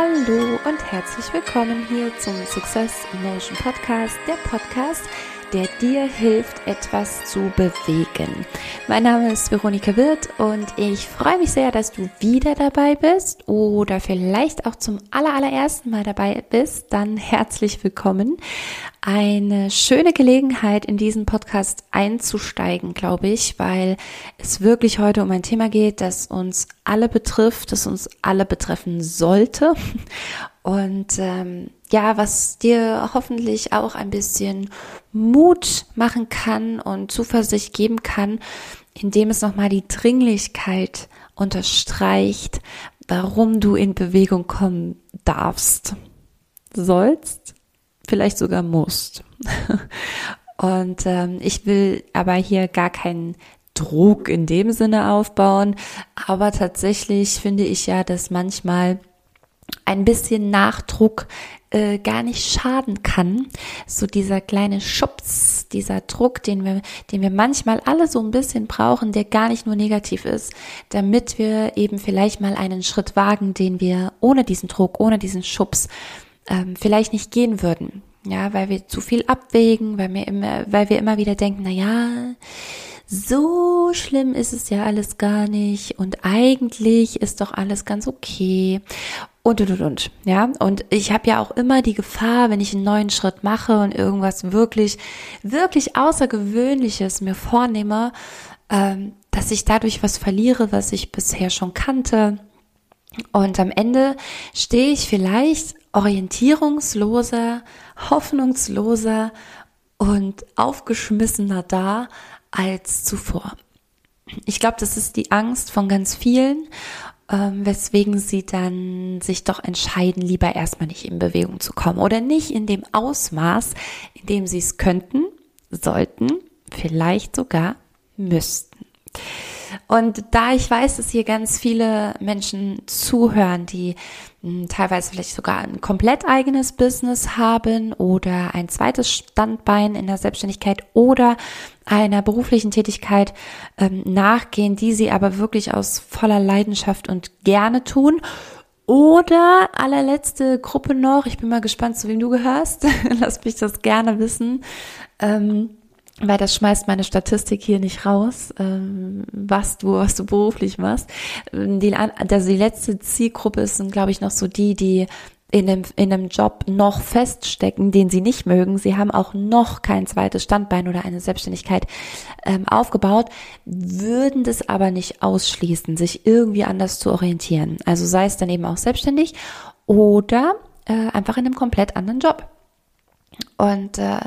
Hallo und herzlich willkommen hier zum Success Emotion Podcast, der Podcast, der dir hilft, etwas zu bewegen. Mein Name ist Veronika Wirth und ich freue mich sehr, dass du wieder dabei bist oder vielleicht auch zum allerersten Mal dabei bist. Dann herzlich willkommen. Eine schöne Gelegenheit, in diesen Podcast einzusteigen, glaube ich, weil es wirklich heute um ein Thema geht, das uns alle betrifft, das uns alle betreffen sollte. Und ähm, ja, was dir hoffentlich auch ein bisschen Mut machen kann und Zuversicht geben kann, indem es nochmal die Dringlichkeit unterstreicht, warum du in Bewegung kommen darfst, sollst, vielleicht sogar musst. Und ähm, ich will aber hier gar keinen Druck in dem Sinne aufbauen, aber tatsächlich finde ich ja, dass manchmal ein bisschen Nachdruck äh, gar nicht schaden kann. So dieser kleine Schubs, dieser Druck, den wir, den wir manchmal alle so ein bisschen brauchen, der gar nicht nur negativ ist, damit wir eben vielleicht mal einen Schritt wagen, den wir ohne diesen Druck, ohne diesen Schubs ähm, vielleicht nicht gehen würden. Ja, weil wir zu viel abwägen, weil wir immer, weil wir immer wieder denken, na ja, so schlimm ist es ja alles gar nicht und eigentlich ist doch alles ganz okay und und und und ja und ich habe ja auch immer die Gefahr wenn ich einen neuen Schritt mache und irgendwas wirklich wirklich außergewöhnliches mir vornehme ähm, dass ich dadurch was verliere was ich bisher schon kannte und am Ende stehe ich vielleicht orientierungsloser hoffnungsloser und aufgeschmissener da als zuvor. Ich glaube, das ist die Angst von ganz vielen, ähm, weswegen sie dann sich doch entscheiden, lieber erstmal nicht in Bewegung zu kommen oder nicht in dem Ausmaß, in dem sie es könnten, sollten, vielleicht sogar müssten. Und da ich weiß, dass hier ganz viele Menschen zuhören, die hm, teilweise vielleicht sogar ein komplett eigenes Business haben oder ein zweites Standbein in der Selbstständigkeit oder einer beruflichen Tätigkeit ähm, nachgehen, die sie aber wirklich aus voller Leidenschaft und gerne tun. Oder allerletzte Gruppe noch, ich bin mal gespannt, zu wem du gehörst. Lass mich das gerne wissen. Ähm, weil das schmeißt meine Statistik hier nicht raus, ähm, was du, was du beruflich machst. Die, also die letzte Zielgruppe sind, glaube ich, noch so die, die in einem, in einem Job noch feststecken, den sie nicht mögen. Sie haben auch noch kein zweites Standbein oder eine Selbstständigkeit ähm, aufgebaut, würden das aber nicht ausschließen, sich irgendwie anders zu orientieren. Also sei es dann eben auch selbstständig oder äh, einfach in einem komplett anderen Job. Und äh,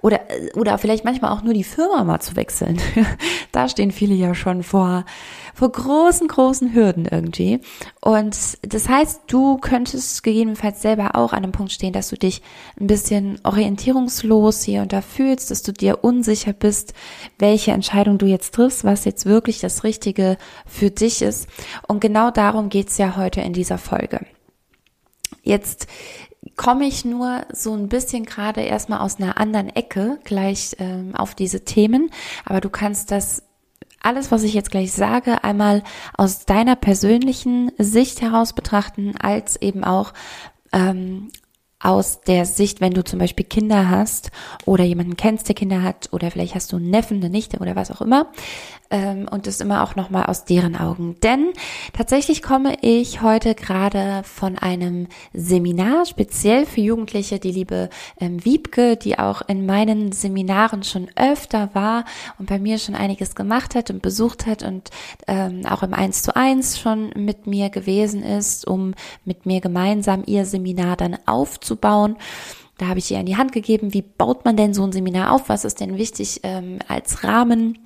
oder oder vielleicht manchmal auch nur die Firma mal zu wechseln. da stehen viele ja schon vor vor großen großen Hürden irgendwie. Und das heißt, du könntest gegebenenfalls selber auch an einem Punkt stehen, dass du dich ein bisschen orientierungslos hier und da fühlst, dass du dir unsicher bist, welche Entscheidung du jetzt triffst, was jetzt wirklich das Richtige für dich ist. Und genau darum geht's ja heute in dieser Folge. Jetzt komme ich nur so ein bisschen gerade erstmal aus einer anderen Ecke gleich ähm, auf diese Themen, aber du kannst das alles, was ich jetzt gleich sage, einmal aus deiner persönlichen Sicht heraus betrachten, als eben auch ähm, aus der Sicht, wenn du zum Beispiel Kinder hast oder jemanden kennst, der Kinder hat oder vielleicht hast du einen Neffen, eine Nichte oder was auch immer ähm, und das immer auch nochmal aus deren Augen. Denn tatsächlich komme ich heute gerade von einem Seminar, speziell für Jugendliche, die liebe ähm, Wiebke, die auch in meinen Seminaren schon öfter war und bei mir schon einiges gemacht hat und besucht hat und ähm, auch im Eins zu eins schon mit mir gewesen ist, um mit mir gemeinsam ihr Seminar dann aufzubauen. Da habe ich ihr in die Hand gegeben, wie baut man denn so ein Seminar auf? Was ist denn wichtig ähm, als Rahmen?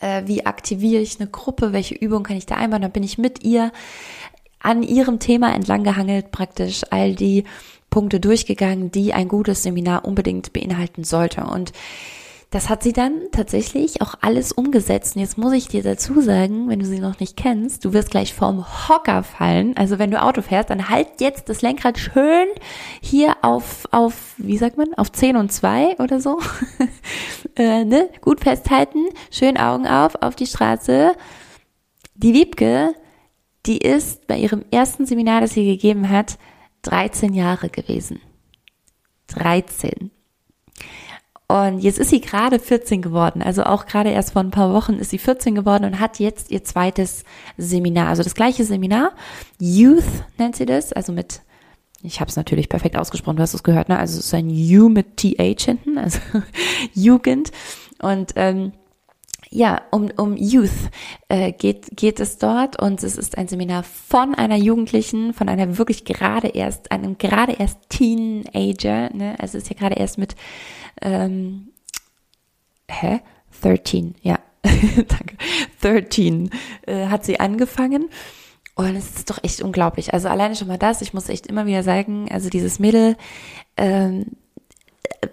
Äh, wie aktiviere ich eine Gruppe? Welche Übung kann ich da einbauen? Dann bin ich mit ihr an ihrem Thema entlang gehangelt, praktisch all die Punkte durchgegangen, die ein gutes Seminar unbedingt beinhalten sollte. Und das hat sie dann tatsächlich auch alles umgesetzt. Und jetzt muss ich dir dazu sagen, wenn du sie noch nicht kennst, du wirst gleich vorm Hocker fallen. Also wenn du Auto fährst, dann halt jetzt das Lenkrad schön hier auf, auf, wie sagt man, auf 10 und 2 oder so. äh, ne? Gut festhalten, schön Augen auf, auf die Straße. Die Wiebke, die ist bei ihrem ersten Seminar, das sie gegeben hat, 13 Jahre gewesen. 13. Und jetzt ist sie gerade 14 geworden, also auch gerade erst vor ein paar Wochen ist sie 14 geworden und hat jetzt ihr zweites Seminar, also das gleiche Seminar, Youth nennt sie das, also mit, ich habe es natürlich perfekt ausgesprochen, du hast es gehört, ne? Also es ist ein U mit TH hinten, also Jugend. Und ähm, ja, um, um Youth äh, geht, geht es dort. Und es ist ein Seminar von einer Jugendlichen, von einer wirklich gerade erst, einem gerade erst Teenager, ne? also es ist ja gerade erst mit, ähm, hä? 13, ja, danke, 13 äh, hat sie angefangen und es ist doch echt unglaublich. Also alleine schon mal das, ich muss echt immer wieder sagen, also dieses Mädel, ähm,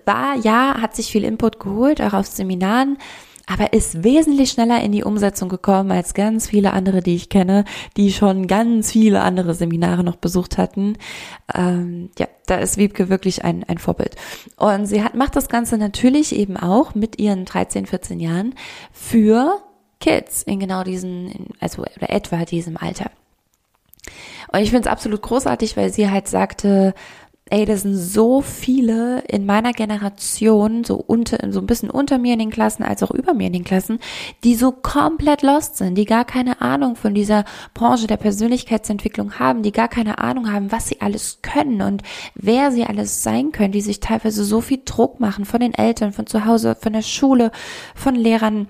war, ja, hat sich viel Input geholt, auch auf Seminaren, aber ist wesentlich schneller in die Umsetzung gekommen als ganz viele andere, die ich kenne, die schon ganz viele andere Seminare noch besucht hatten. Ähm, ja, da ist Wiebke wirklich ein, ein Vorbild. Und sie hat, macht das Ganze natürlich eben auch mit ihren 13, 14 Jahren für Kids in genau diesen, also oder etwa diesem Alter. Und ich finde es absolut großartig, weil sie halt sagte, ey, das sind so viele in meiner Generation, so unter, so ein bisschen unter mir in den Klassen als auch über mir in den Klassen, die so komplett lost sind, die gar keine Ahnung von dieser Branche der Persönlichkeitsentwicklung haben, die gar keine Ahnung haben, was sie alles können und wer sie alles sein können, die sich teilweise so viel Druck machen von den Eltern, von zu Hause, von der Schule, von Lehrern,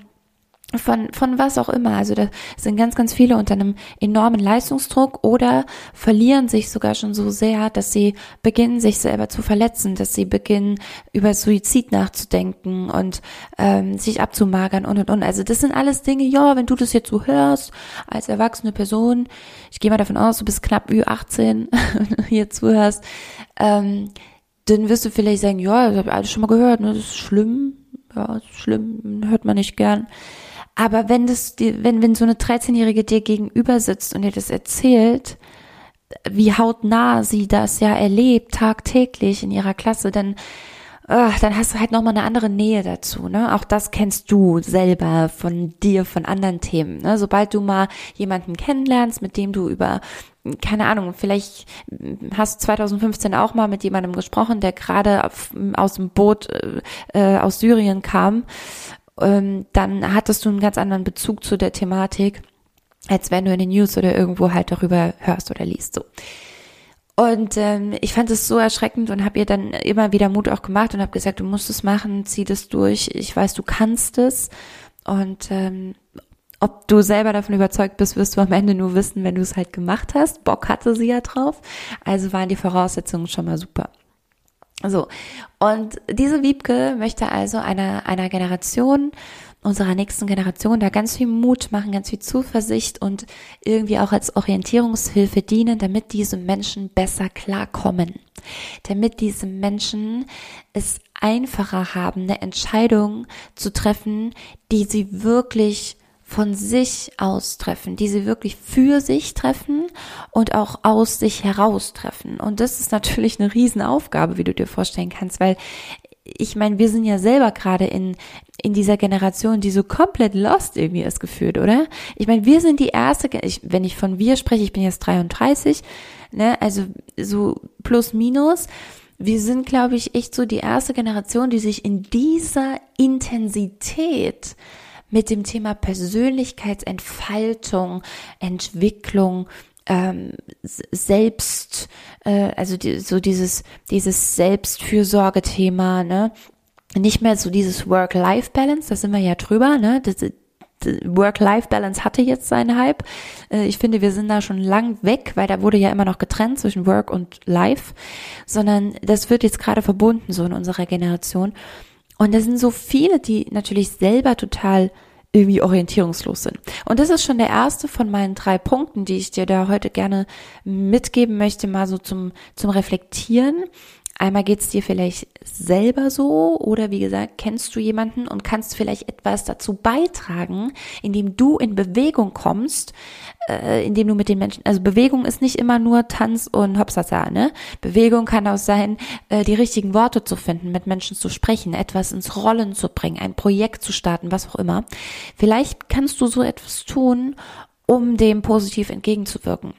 von, von was auch immer. Also da sind ganz, ganz viele unter einem enormen Leistungsdruck oder verlieren sich sogar schon so sehr, dass sie beginnen, sich selber zu verletzen, dass sie beginnen, über Suizid nachzudenken und ähm, sich abzumagern und und und. Also das sind alles Dinge, ja, wenn du das jetzt so hörst, als erwachsene Person, ich gehe mal davon aus, du bist knapp Ü18, hier zuhörst, ähm, dann wirst du vielleicht sagen, ja, das habe ich alles schon mal gehört, ne, das ist schlimm, ja, ist schlimm, hört man nicht gern. Aber wenn das, wenn, wenn so eine 13-Jährige dir gegenüber sitzt und dir das erzählt, wie hautnah sie das ja erlebt, tagtäglich in ihrer Klasse, dann, äh, dann hast du halt nochmal eine andere Nähe dazu, ne? Auch das kennst du selber von dir, von anderen Themen, ne? Sobald du mal jemanden kennenlernst, mit dem du über keine Ahnung, vielleicht hast du 2015 auch mal mit jemandem gesprochen, der gerade aus dem Boot äh, äh aus Syrien kam ähm, dann hattest du einen ganz anderen Bezug zu der Thematik, als wenn du in den News oder irgendwo halt darüber hörst oder liest. So. Und ähm, ich fand es so erschreckend und habe ihr dann immer wieder Mut auch gemacht und habe gesagt, du musst es machen, zieh das durch. Ich weiß, du kannst es. Und ähm, ob du selber davon überzeugt bist, wirst du am Ende nur wissen, wenn du es halt gemacht hast. Bock hatte sie ja drauf. Also waren die Voraussetzungen schon mal super. So. Und diese Wiebke möchte also einer, einer Generation, unserer nächsten Generation da ganz viel Mut machen, ganz viel Zuversicht und irgendwie auch als Orientierungshilfe dienen, damit diese Menschen besser klarkommen. Damit diese Menschen es einfacher haben, eine Entscheidung zu treffen, die sie wirklich von sich aus treffen, die sie wirklich für sich treffen und auch aus sich heraus treffen. Und das ist natürlich eine Riesenaufgabe, wie du dir vorstellen kannst, weil ich meine, wir sind ja selber gerade in, in dieser Generation, die so komplett lost irgendwie ist gefühlt, oder? Ich meine, wir sind die erste, ich, wenn ich von wir spreche, ich bin jetzt 33, ne, also so plus minus. Wir sind, glaube ich, echt so die erste Generation, die sich in dieser Intensität mit dem Thema Persönlichkeitsentfaltung, Entwicklung, ähm, selbst, äh, also die, so dieses, dieses Selbstfürsorge-Thema, ne? Nicht mehr so dieses Work-Life-Balance, da sind wir ja drüber, ne? Das, Work-Life-Balance hatte jetzt seinen Hype. Äh, ich finde, wir sind da schon lang weg, weil da wurde ja immer noch getrennt zwischen Work und Life, sondern das wird jetzt gerade verbunden so in unserer Generation. Und da sind so viele, die natürlich selber total irgendwie orientierungslos sind. Und das ist schon der erste von meinen drei Punkten, die ich dir da heute gerne mitgeben möchte, mal so zum, zum Reflektieren. Einmal geht's dir vielleicht selber so oder wie gesagt, kennst du jemanden und kannst vielleicht etwas dazu beitragen, indem du in Bewegung kommst, äh, indem du mit den Menschen, also Bewegung ist nicht immer nur Tanz und Hopsasa, ne? Bewegung kann auch sein, äh, die richtigen Worte zu finden, mit Menschen zu sprechen, etwas ins Rollen zu bringen, ein Projekt zu starten, was auch immer. Vielleicht kannst du so etwas tun, um dem positiv entgegenzuwirken.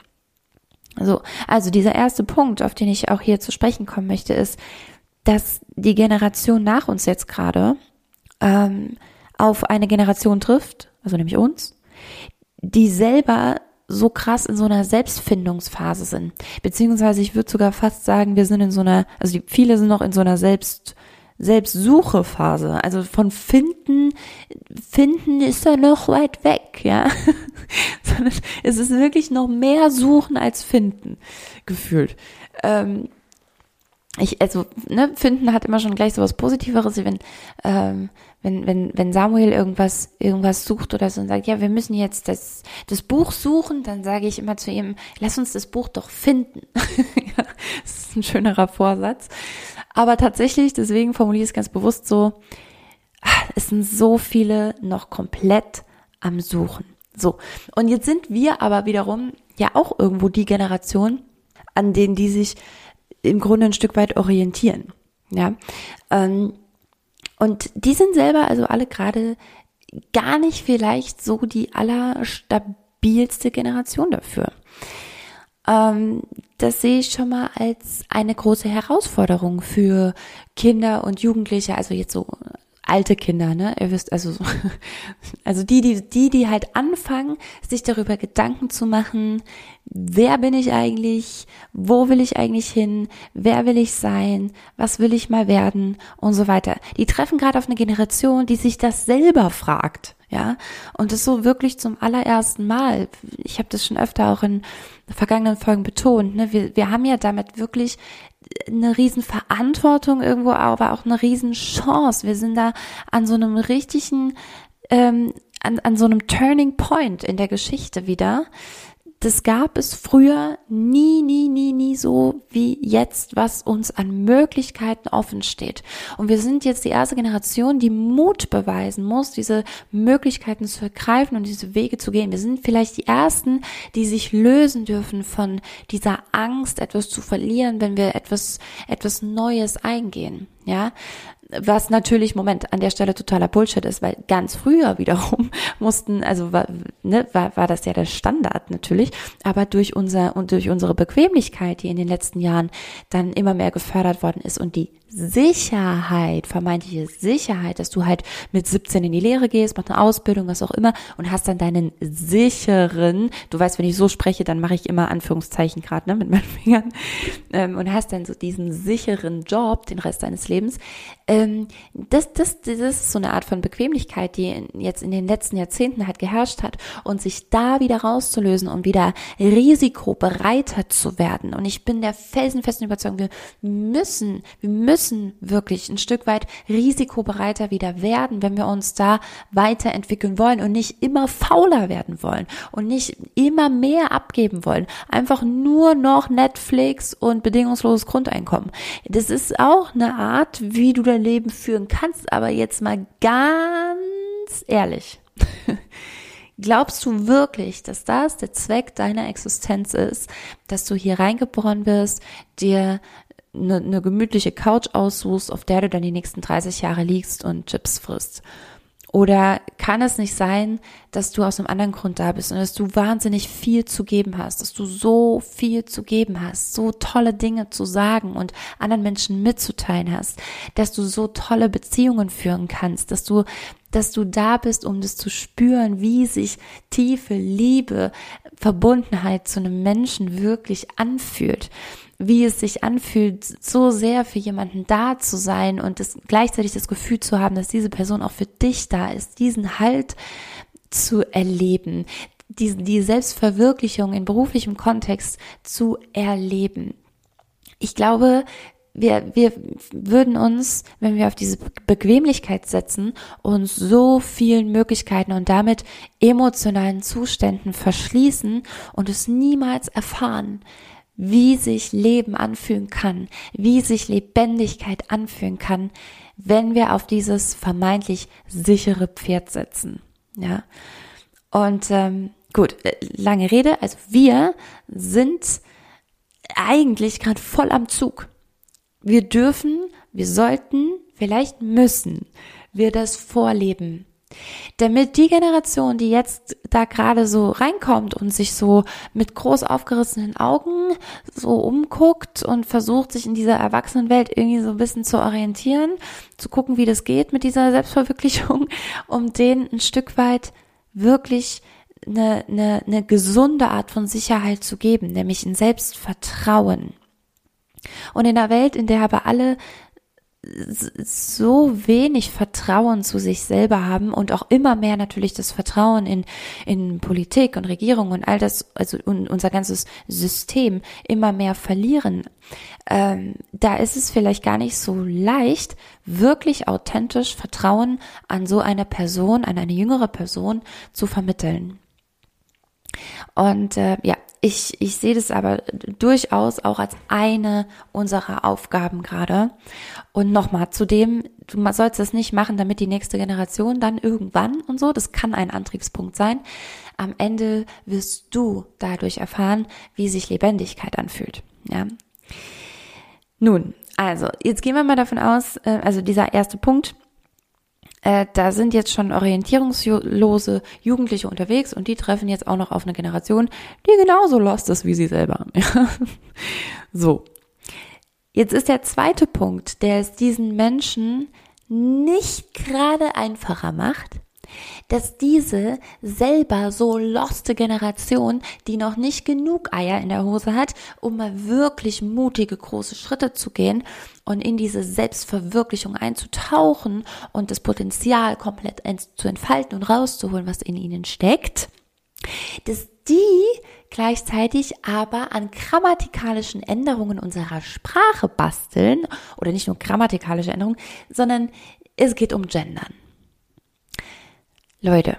So, also dieser erste Punkt, auf den ich auch hier zu sprechen kommen möchte, ist, dass die Generation nach uns jetzt gerade ähm, auf eine Generation trifft, also nämlich uns, die selber so krass in so einer Selbstfindungsphase sind. Beziehungsweise ich würde sogar fast sagen, wir sind in so einer, also die, viele sind noch in so einer Selbst, Selbstsuchephase. Also von finden, finden ist da noch weit weg, ja. Sondern es ist wirklich noch mehr suchen als finden, gefühlt. Ähm, ich, also, ne, finden hat immer schon gleich so was Positiveres, wenn, ähm, wenn, wenn, wenn Samuel irgendwas, irgendwas sucht oder so und sagt, ja, wir müssen jetzt das, das Buch suchen, dann sage ich immer zu ihm, lass uns das Buch doch finden. ja, das ist ein schönerer Vorsatz. Aber tatsächlich, deswegen formuliere ich es ganz bewusst so, es sind so viele noch komplett am Suchen. So. Und jetzt sind wir aber wiederum ja auch irgendwo die Generation, an denen die sich im Grunde ein Stück weit orientieren. Ja. Ähm, und die sind selber also alle gerade gar nicht vielleicht so die allerstabilste Generation dafür. Ähm, das sehe ich schon mal als eine große Herausforderung für Kinder und Jugendliche, also jetzt so alte Kinder, ne? Ihr wisst, also, also die, die, die, die halt anfangen, sich darüber Gedanken zu machen, wer bin ich eigentlich, wo will ich eigentlich hin, wer will ich sein, was will ich mal werden und so weiter. Die treffen gerade auf eine Generation, die sich das selber fragt. Ja, und das so wirklich zum allerersten Mal. Ich habe das schon öfter auch in vergangenen Folgen betont. Ne? Wir, wir haben ja damit wirklich eine riesen Verantwortung irgendwo, aber auch eine riesen Chance. Wir sind da an so einem richtigen, ähm, an, an so einem Turning Point in der Geschichte wieder, das gab es früher nie, nie, nie, nie so wie jetzt, was uns an Möglichkeiten offen steht. Und wir sind jetzt die erste Generation, die Mut beweisen muss, diese Möglichkeiten zu ergreifen und diese Wege zu gehen. Wir sind vielleicht die ersten, die sich lösen dürfen von dieser Angst, etwas zu verlieren, wenn wir etwas, etwas Neues eingehen. Ja, was natürlich, Moment, an der Stelle totaler Bullshit ist, weil ganz früher wiederum mussten, also war, ne, war, war das ja der Standard natürlich, aber durch unser und durch unsere Bequemlichkeit, die in den letzten Jahren dann immer mehr gefördert worden ist und die Sicherheit, vermeintliche Sicherheit, dass du halt mit 17 in die Lehre gehst, machst eine Ausbildung, was auch immer und hast dann deinen sicheren, du weißt, wenn ich so spreche, dann mache ich immer Anführungszeichen gerade ne, mit meinen Fingern ähm, und hast dann so diesen sicheren Job den Rest deines Lebens. Ähm, das, das, das ist so eine Art von Bequemlichkeit, die jetzt in den letzten Jahrzehnten halt geherrscht hat und sich da wieder rauszulösen und wieder risikobereiter zu werden. Und ich bin der felsenfesten Überzeugung, wir müssen, wir müssen müssen wirklich ein Stück weit risikobereiter wieder werden, wenn wir uns da weiterentwickeln wollen und nicht immer fauler werden wollen und nicht immer mehr abgeben wollen. Einfach nur noch Netflix und bedingungsloses Grundeinkommen. Das ist auch eine Art, wie du dein Leben führen kannst, aber jetzt mal ganz ehrlich. Glaubst du wirklich, dass das der Zweck deiner Existenz ist, dass du hier reingeboren wirst, dir eine, eine gemütliche Couch aussuchst, auf der du dann die nächsten 30 Jahre liegst und Chips frisst. Oder kann es nicht sein, dass du aus einem anderen Grund da bist und dass du wahnsinnig viel zu geben hast, dass du so viel zu geben hast, so tolle Dinge zu sagen und anderen Menschen mitzuteilen hast, dass du so tolle Beziehungen führen kannst, dass du dass du da bist, um das zu spüren, wie sich tiefe Liebe, Verbundenheit zu einem Menschen wirklich anfühlt wie es sich anfühlt, so sehr für jemanden da zu sein und das, gleichzeitig das Gefühl zu haben, dass diese Person auch für dich da ist, diesen Halt zu erleben, die, die Selbstverwirklichung in beruflichem Kontext zu erleben. Ich glaube, wir, wir würden uns, wenn wir auf diese Bequemlichkeit setzen, uns so vielen Möglichkeiten und damit emotionalen Zuständen verschließen und es niemals erfahren, wie sich Leben anfühlen kann, wie sich Lebendigkeit anfühlen kann, wenn wir auf dieses vermeintlich sichere Pferd setzen. Ja. Und ähm, gut, äh, lange Rede. Also wir sind eigentlich gerade voll am Zug. Wir dürfen, wir sollten, vielleicht müssen wir das vorleben. Damit die Generation, die jetzt da gerade so reinkommt und sich so mit groß aufgerissenen Augen so umguckt und versucht, sich in dieser Erwachsenenwelt irgendwie so ein bisschen zu orientieren, zu gucken, wie das geht mit dieser Selbstverwirklichung, um denen ein Stück weit wirklich eine, eine, eine gesunde Art von Sicherheit zu geben, nämlich ein Selbstvertrauen. Und in einer Welt, in der aber alle so wenig Vertrauen zu sich selber haben und auch immer mehr natürlich das Vertrauen in, in Politik und Regierung und all das, also unser ganzes System immer mehr verlieren, ähm, da ist es vielleicht gar nicht so leicht, wirklich authentisch Vertrauen an so eine Person, an eine jüngere Person zu vermitteln. Und äh, ja, ich, ich sehe das aber durchaus auch als eine unserer Aufgaben gerade. Und nochmal zu dem, du sollst das nicht machen, damit die nächste Generation dann irgendwann und so, das kann ein Antriebspunkt sein. Am Ende wirst du dadurch erfahren, wie sich Lebendigkeit anfühlt. Ja. Nun, also, jetzt gehen wir mal davon aus, äh, also dieser erste Punkt, äh, da sind jetzt schon orientierungslose Jugendliche unterwegs und die treffen jetzt auch noch auf eine Generation, die genauso lost ist wie sie selber. so. Jetzt ist der zweite Punkt, der es diesen Menschen nicht gerade einfacher macht, dass diese selber so loste Generation, die noch nicht genug Eier in der Hose hat, um mal wirklich mutige große Schritte zu gehen und in diese Selbstverwirklichung einzutauchen und das Potenzial komplett zu entfalten und rauszuholen, was in ihnen steckt, dass die gleichzeitig aber an grammatikalischen Änderungen unserer Sprache basteln oder nicht nur grammatikalische Änderungen, sondern es geht um Gendern. Leute,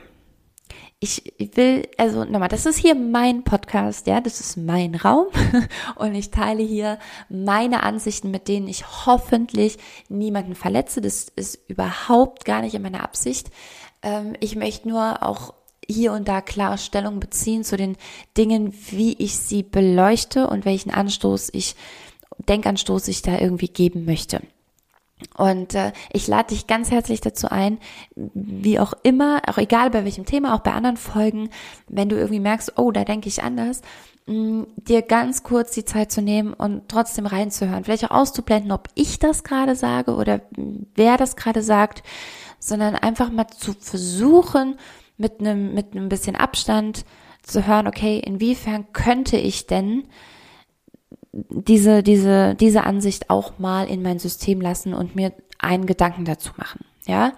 ich will, also nochmal, das ist hier mein Podcast, ja, das ist mein Raum und ich teile hier meine Ansichten, mit denen ich hoffentlich niemanden verletze. Das ist überhaupt gar nicht in meiner Absicht. Ähm, ich möchte nur auch hier und da klar Stellung beziehen zu den Dingen, wie ich sie beleuchte und welchen Anstoß ich, Denkanstoß ich da irgendwie geben möchte. Und äh, ich lade dich ganz herzlich dazu ein, wie auch immer, auch egal bei welchem Thema, auch bei anderen Folgen, wenn du irgendwie merkst, oh, da denke ich anders, mh, dir ganz kurz die Zeit zu nehmen und trotzdem reinzuhören. Vielleicht auch auszublenden, ob ich das gerade sage oder wer das gerade sagt, sondern einfach mal zu versuchen, mit einem, mit einem bisschen Abstand zu hören, okay, inwiefern könnte ich denn diese, diese, diese Ansicht auch mal in mein System lassen und mir einen Gedanken dazu machen. Ja.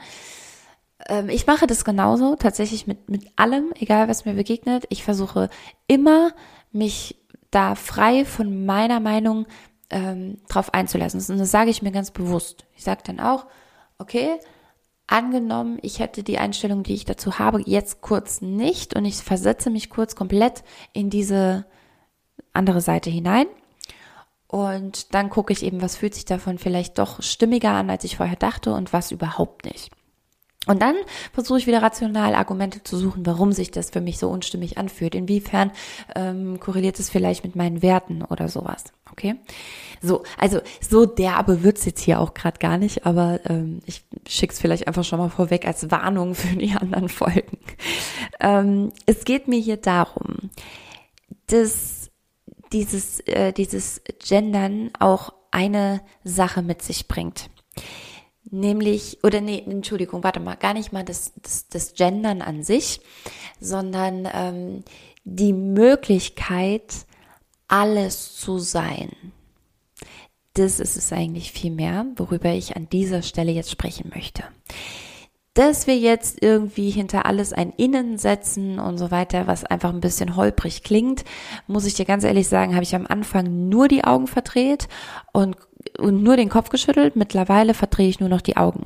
Ähm, ich mache das genauso, tatsächlich mit, mit allem, egal was mir begegnet. Ich versuche immer, mich da frei von meiner Meinung ähm, drauf einzulassen. Und das sage ich mir ganz bewusst. Ich sage dann auch, okay, angenommen, ich hätte die Einstellung, die ich dazu habe, jetzt kurz nicht und ich versetze mich kurz komplett in diese andere Seite hinein und dann gucke ich eben, was fühlt sich davon vielleicht doch stimmiger an, als ich vorher dachte und was überhaupt nicht. Und dann versuche ich wieder rational Argumente zu suchen, warum sich das für mich so unstimmig anfühlt. Inwiefern ähm, korreliert es vielleicht mit meinen Werten oder sowas. Okay? So, also so derbe wird's jetzt hier auch gerade gar nicht, aber ähm, ich schick's vielleicht einfach schon mal vorweg als Warnung für die anderen Folgen. Ähm, es geht mir hier darum, dass dieses, äh, dieses Gendern auch eine Sache mit sich bringt. Nämlich, oder nee, Entschuldigung, warte mal, gar nicht mal das, das, das Gendern an sich, sondern ähm, die Möglichkeit, alles zu sein. Das ist es eigentlich viel mehr, worüber ich an dieser Stelle jetzt sprechen möchte dass wir jetzt irgendwie hinter alles ein Innen setzen und so weiter, was einfach ein bisschen holprig klingt, muss ich dir ganz ehrlich sagen, habe ich am Anfang nur die Augen verdreht und, und nur den Kopf geschüttelt. Mittlerweile verdrehe ich nur noch die Augen.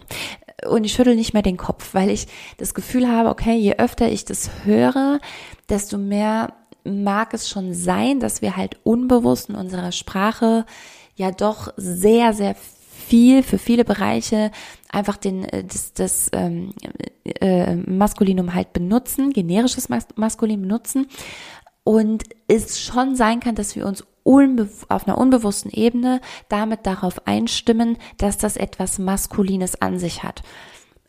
Und ich schüttel nicht mehr den Kopf, weil ich das Gefühl habe, okay, je öfter ich das höre, desto mehr mag es schon sein, dass wir halt unbewusst in unserer Sprache ja doch sehr, sehr viel, für viele Bereiche einfach den, äh, das, das ähm, äh, Maskulinum halt benutzen, generisches Mas Maskulin benutzen. Und es schon sein kann, dass wir uns auf einer unbewussten Ebene damit darauf einstimmen, dass das etwas Maskulines an sich hat.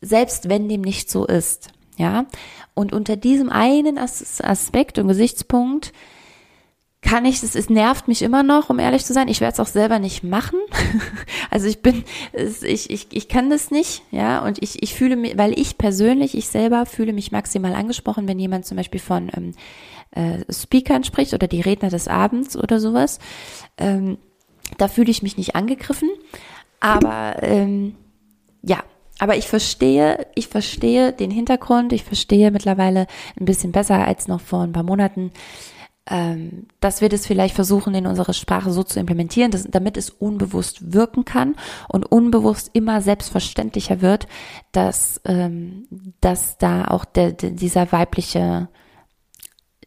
selbst wenn dem nicht so ist. Ja, und unter diesem einen Aspekt und Gesichtspunkt kann ich, es, es nervt mich immer noch, um ehrlich zu sein. Ich werde es auch selber nicht machen. also ich bin, ich, ich, ich kann das nicht, ja, und ich, ich fühle mich, weil ich persönlich, ich selber fühle mich maximal angesprochen, wenn jemand zum Beispiel von ähm, äh, Speakern spricht oder die Redner des Abends oder sowas. Ähm, da fühle ich mich nicht angegriffen. Aber ähm, ja, aber ich verstehe, ich verstehe den Hintergrund, ich verstehe mittlerweile ein bisschen besser als noch vor ein paar Monaten, ähm, dass wir das vielleicht versuchen, in unsere Sprache so zu implementieren, dass, damit es unbewusst wirken kann und unbewusst immer selbstverständlicher wird, dass, ähm, dass da auch der, der, dieser weibliche,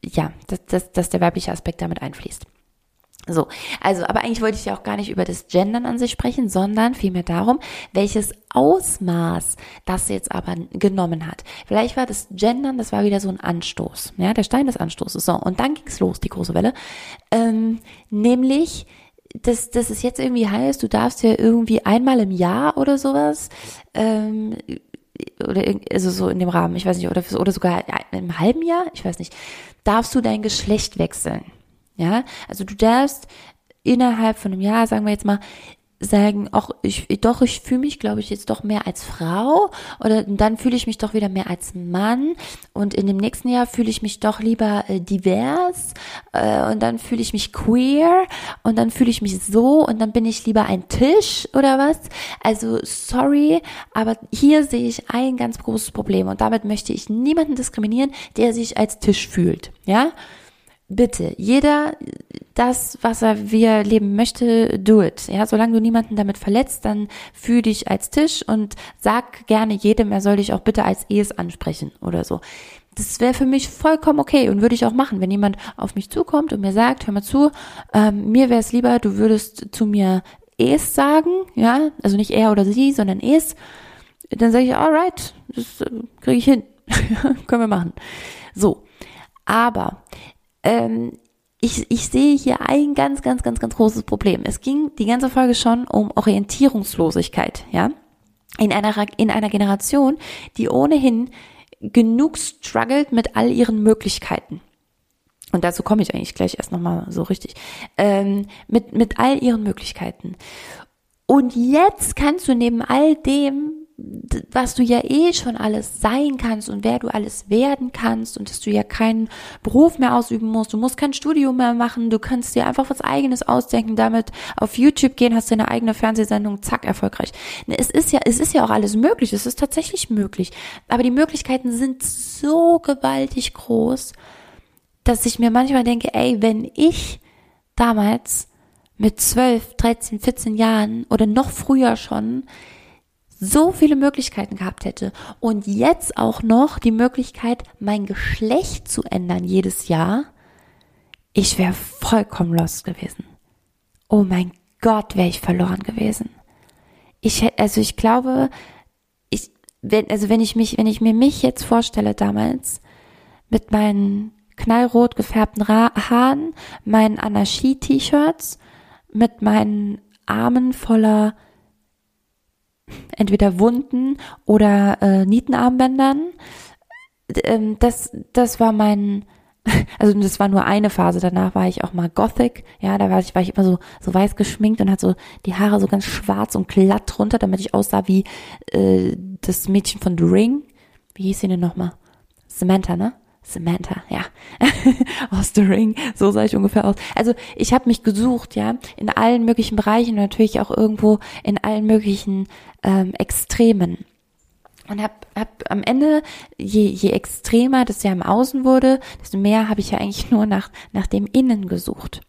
ja, dass, dass, dass der weibliche Aspekt damit einfließt. So, also, aber eigentlich wollte ich ja auch gar nicht über das Gendern an sich sprechen, sondern vielmehr darum, welches Ausmaß das jetzt aber genommen hat. Vielleicht war das Gendern, das war wieder so ein Anstoß, ja, der Stein des Anstoßes. So, und dann ging's los, die große Welle, ähm, nämlich dass, dass es jetzt irgendwie heißt, du darfst ja irgendwie einmal im Jahr oder sowas, ähm, oder also so in dem Rahmen, ich weiß nicht, oder, oder sogar im halben Jahr, ich weiß nicht, darfst du dein Geschlecht wechseln. Ja, also du darfst innerhalb von einem Jahr, sagen wir jetzt mal, sagen, auch ich doch, ich fühle mich, glaube ich, jetzt doch mehr als Frau oder dann fühle ich mich doch wieder mehr als Mann und in dem nächsten Jahr fühle ich mich doch lieber äh, divers äh, und dann fühle ich mich queer und dann fühle ich mich so und dann bin ich lieber ein Tisch oder was. Also sorry, aber hier sehe ich ein ganz großes Problem und damit möchte ich niemanden diskriminieren, der sich als Tisch fühlt, ja? Bitte, jeder das, was er wie er leben möchte, do it. Ja, solange du niemanden damit verletzt, dann fühl dich als Tisch und sag gerne jedem, er soll dich auch bitte als Es ansprechen oder so. Das wäre für mich vollkommen okay und würde ich auch machen, wenn jemand auf mich zukommt und mir sagt, hör mal zu, ähm, mir wäre es lieber, du würdest zu mir Es sagen, ja, also nicht er oder sie, sondern Es, dann sage ich, alright, das äh, kriege ich hin, können wir machen. So, aber ähm, ich, ich sehe hier ein ganz, ganz, ganz, ganz großes Problem. Es ging die ganze Folge schon um Orientierungslosigkeit, ja. In einer, in einer Generation, die ohnehin genug struggelt mit all ihren Möglichkeiten. Und dazu komme ich eigentlich gleich erst nochmal so richtig. Ähm, mit, mit all ihren Möglichkeiten. Und jetzt kannst du neben all dem was du ja eh schon alles sein kannst und wer du alles werden kannst und dass du ja keinen Beruf mehr ausüben musst, du musst kein Studium mehr machen, du kannst dir einfach was eigenes ausdenken, damit auf YouTube gehen, hast du eine eigene Fernsehsendung, zack, erfolgreich. Ne, es ist ja, es ist ja auch alles möglich, es ist tatsächlich möglich, aber die Möglichkeiten sind so gewaltig groß, dass ich mir manchmal denke, ey, wenn ich damals mit 12, 13, 14 Jahren oder noch früher schon so viele Möglichkeiten gehabt hätte und jetzt auch noch die Möglichkeit, mein Geschlecht zu ändern jedes Jahr, ich wäre vollkommen lost gewesen. Oh mein Gott, wäre ich verloren gewesen. Ich hätte, also ich glaube, ich, wenn, also wenn ich mich, wenn ich mir mich jetzt vorstelle damals mit meinen knallrot gefärbten Ra Haaren, meinen Anarchie-T-Shirts, mit meinen Armen voller entweder Wunden oder äh, Nietenarmbändern. Ähm, das, das war mein, also das war nur eine Phase. Danach war ich auch mal Gothic. Ja, da war ich, war ich immer so, so weiß geschminkt und hatte so die Haare so ganz schwarz und glatt drunter, damit ich aussah wie äh, das Mädchen von The Ring. Wie hieß sie denn nochmal? Samantha, ne? Samantha, ja, aus The Ring, so sah ich ungefähr aus. Also ich habe mich gesucht, ja, in allen möglichen Bereichen und natürlich auch irgendwo in allen möglichen ähm, Extremen. Und hab, hab am Ende, je, je extremer das ja im Außen wurde, desto mehr habe ich ja eigentlich nur nach, nach dem Innen gesucht.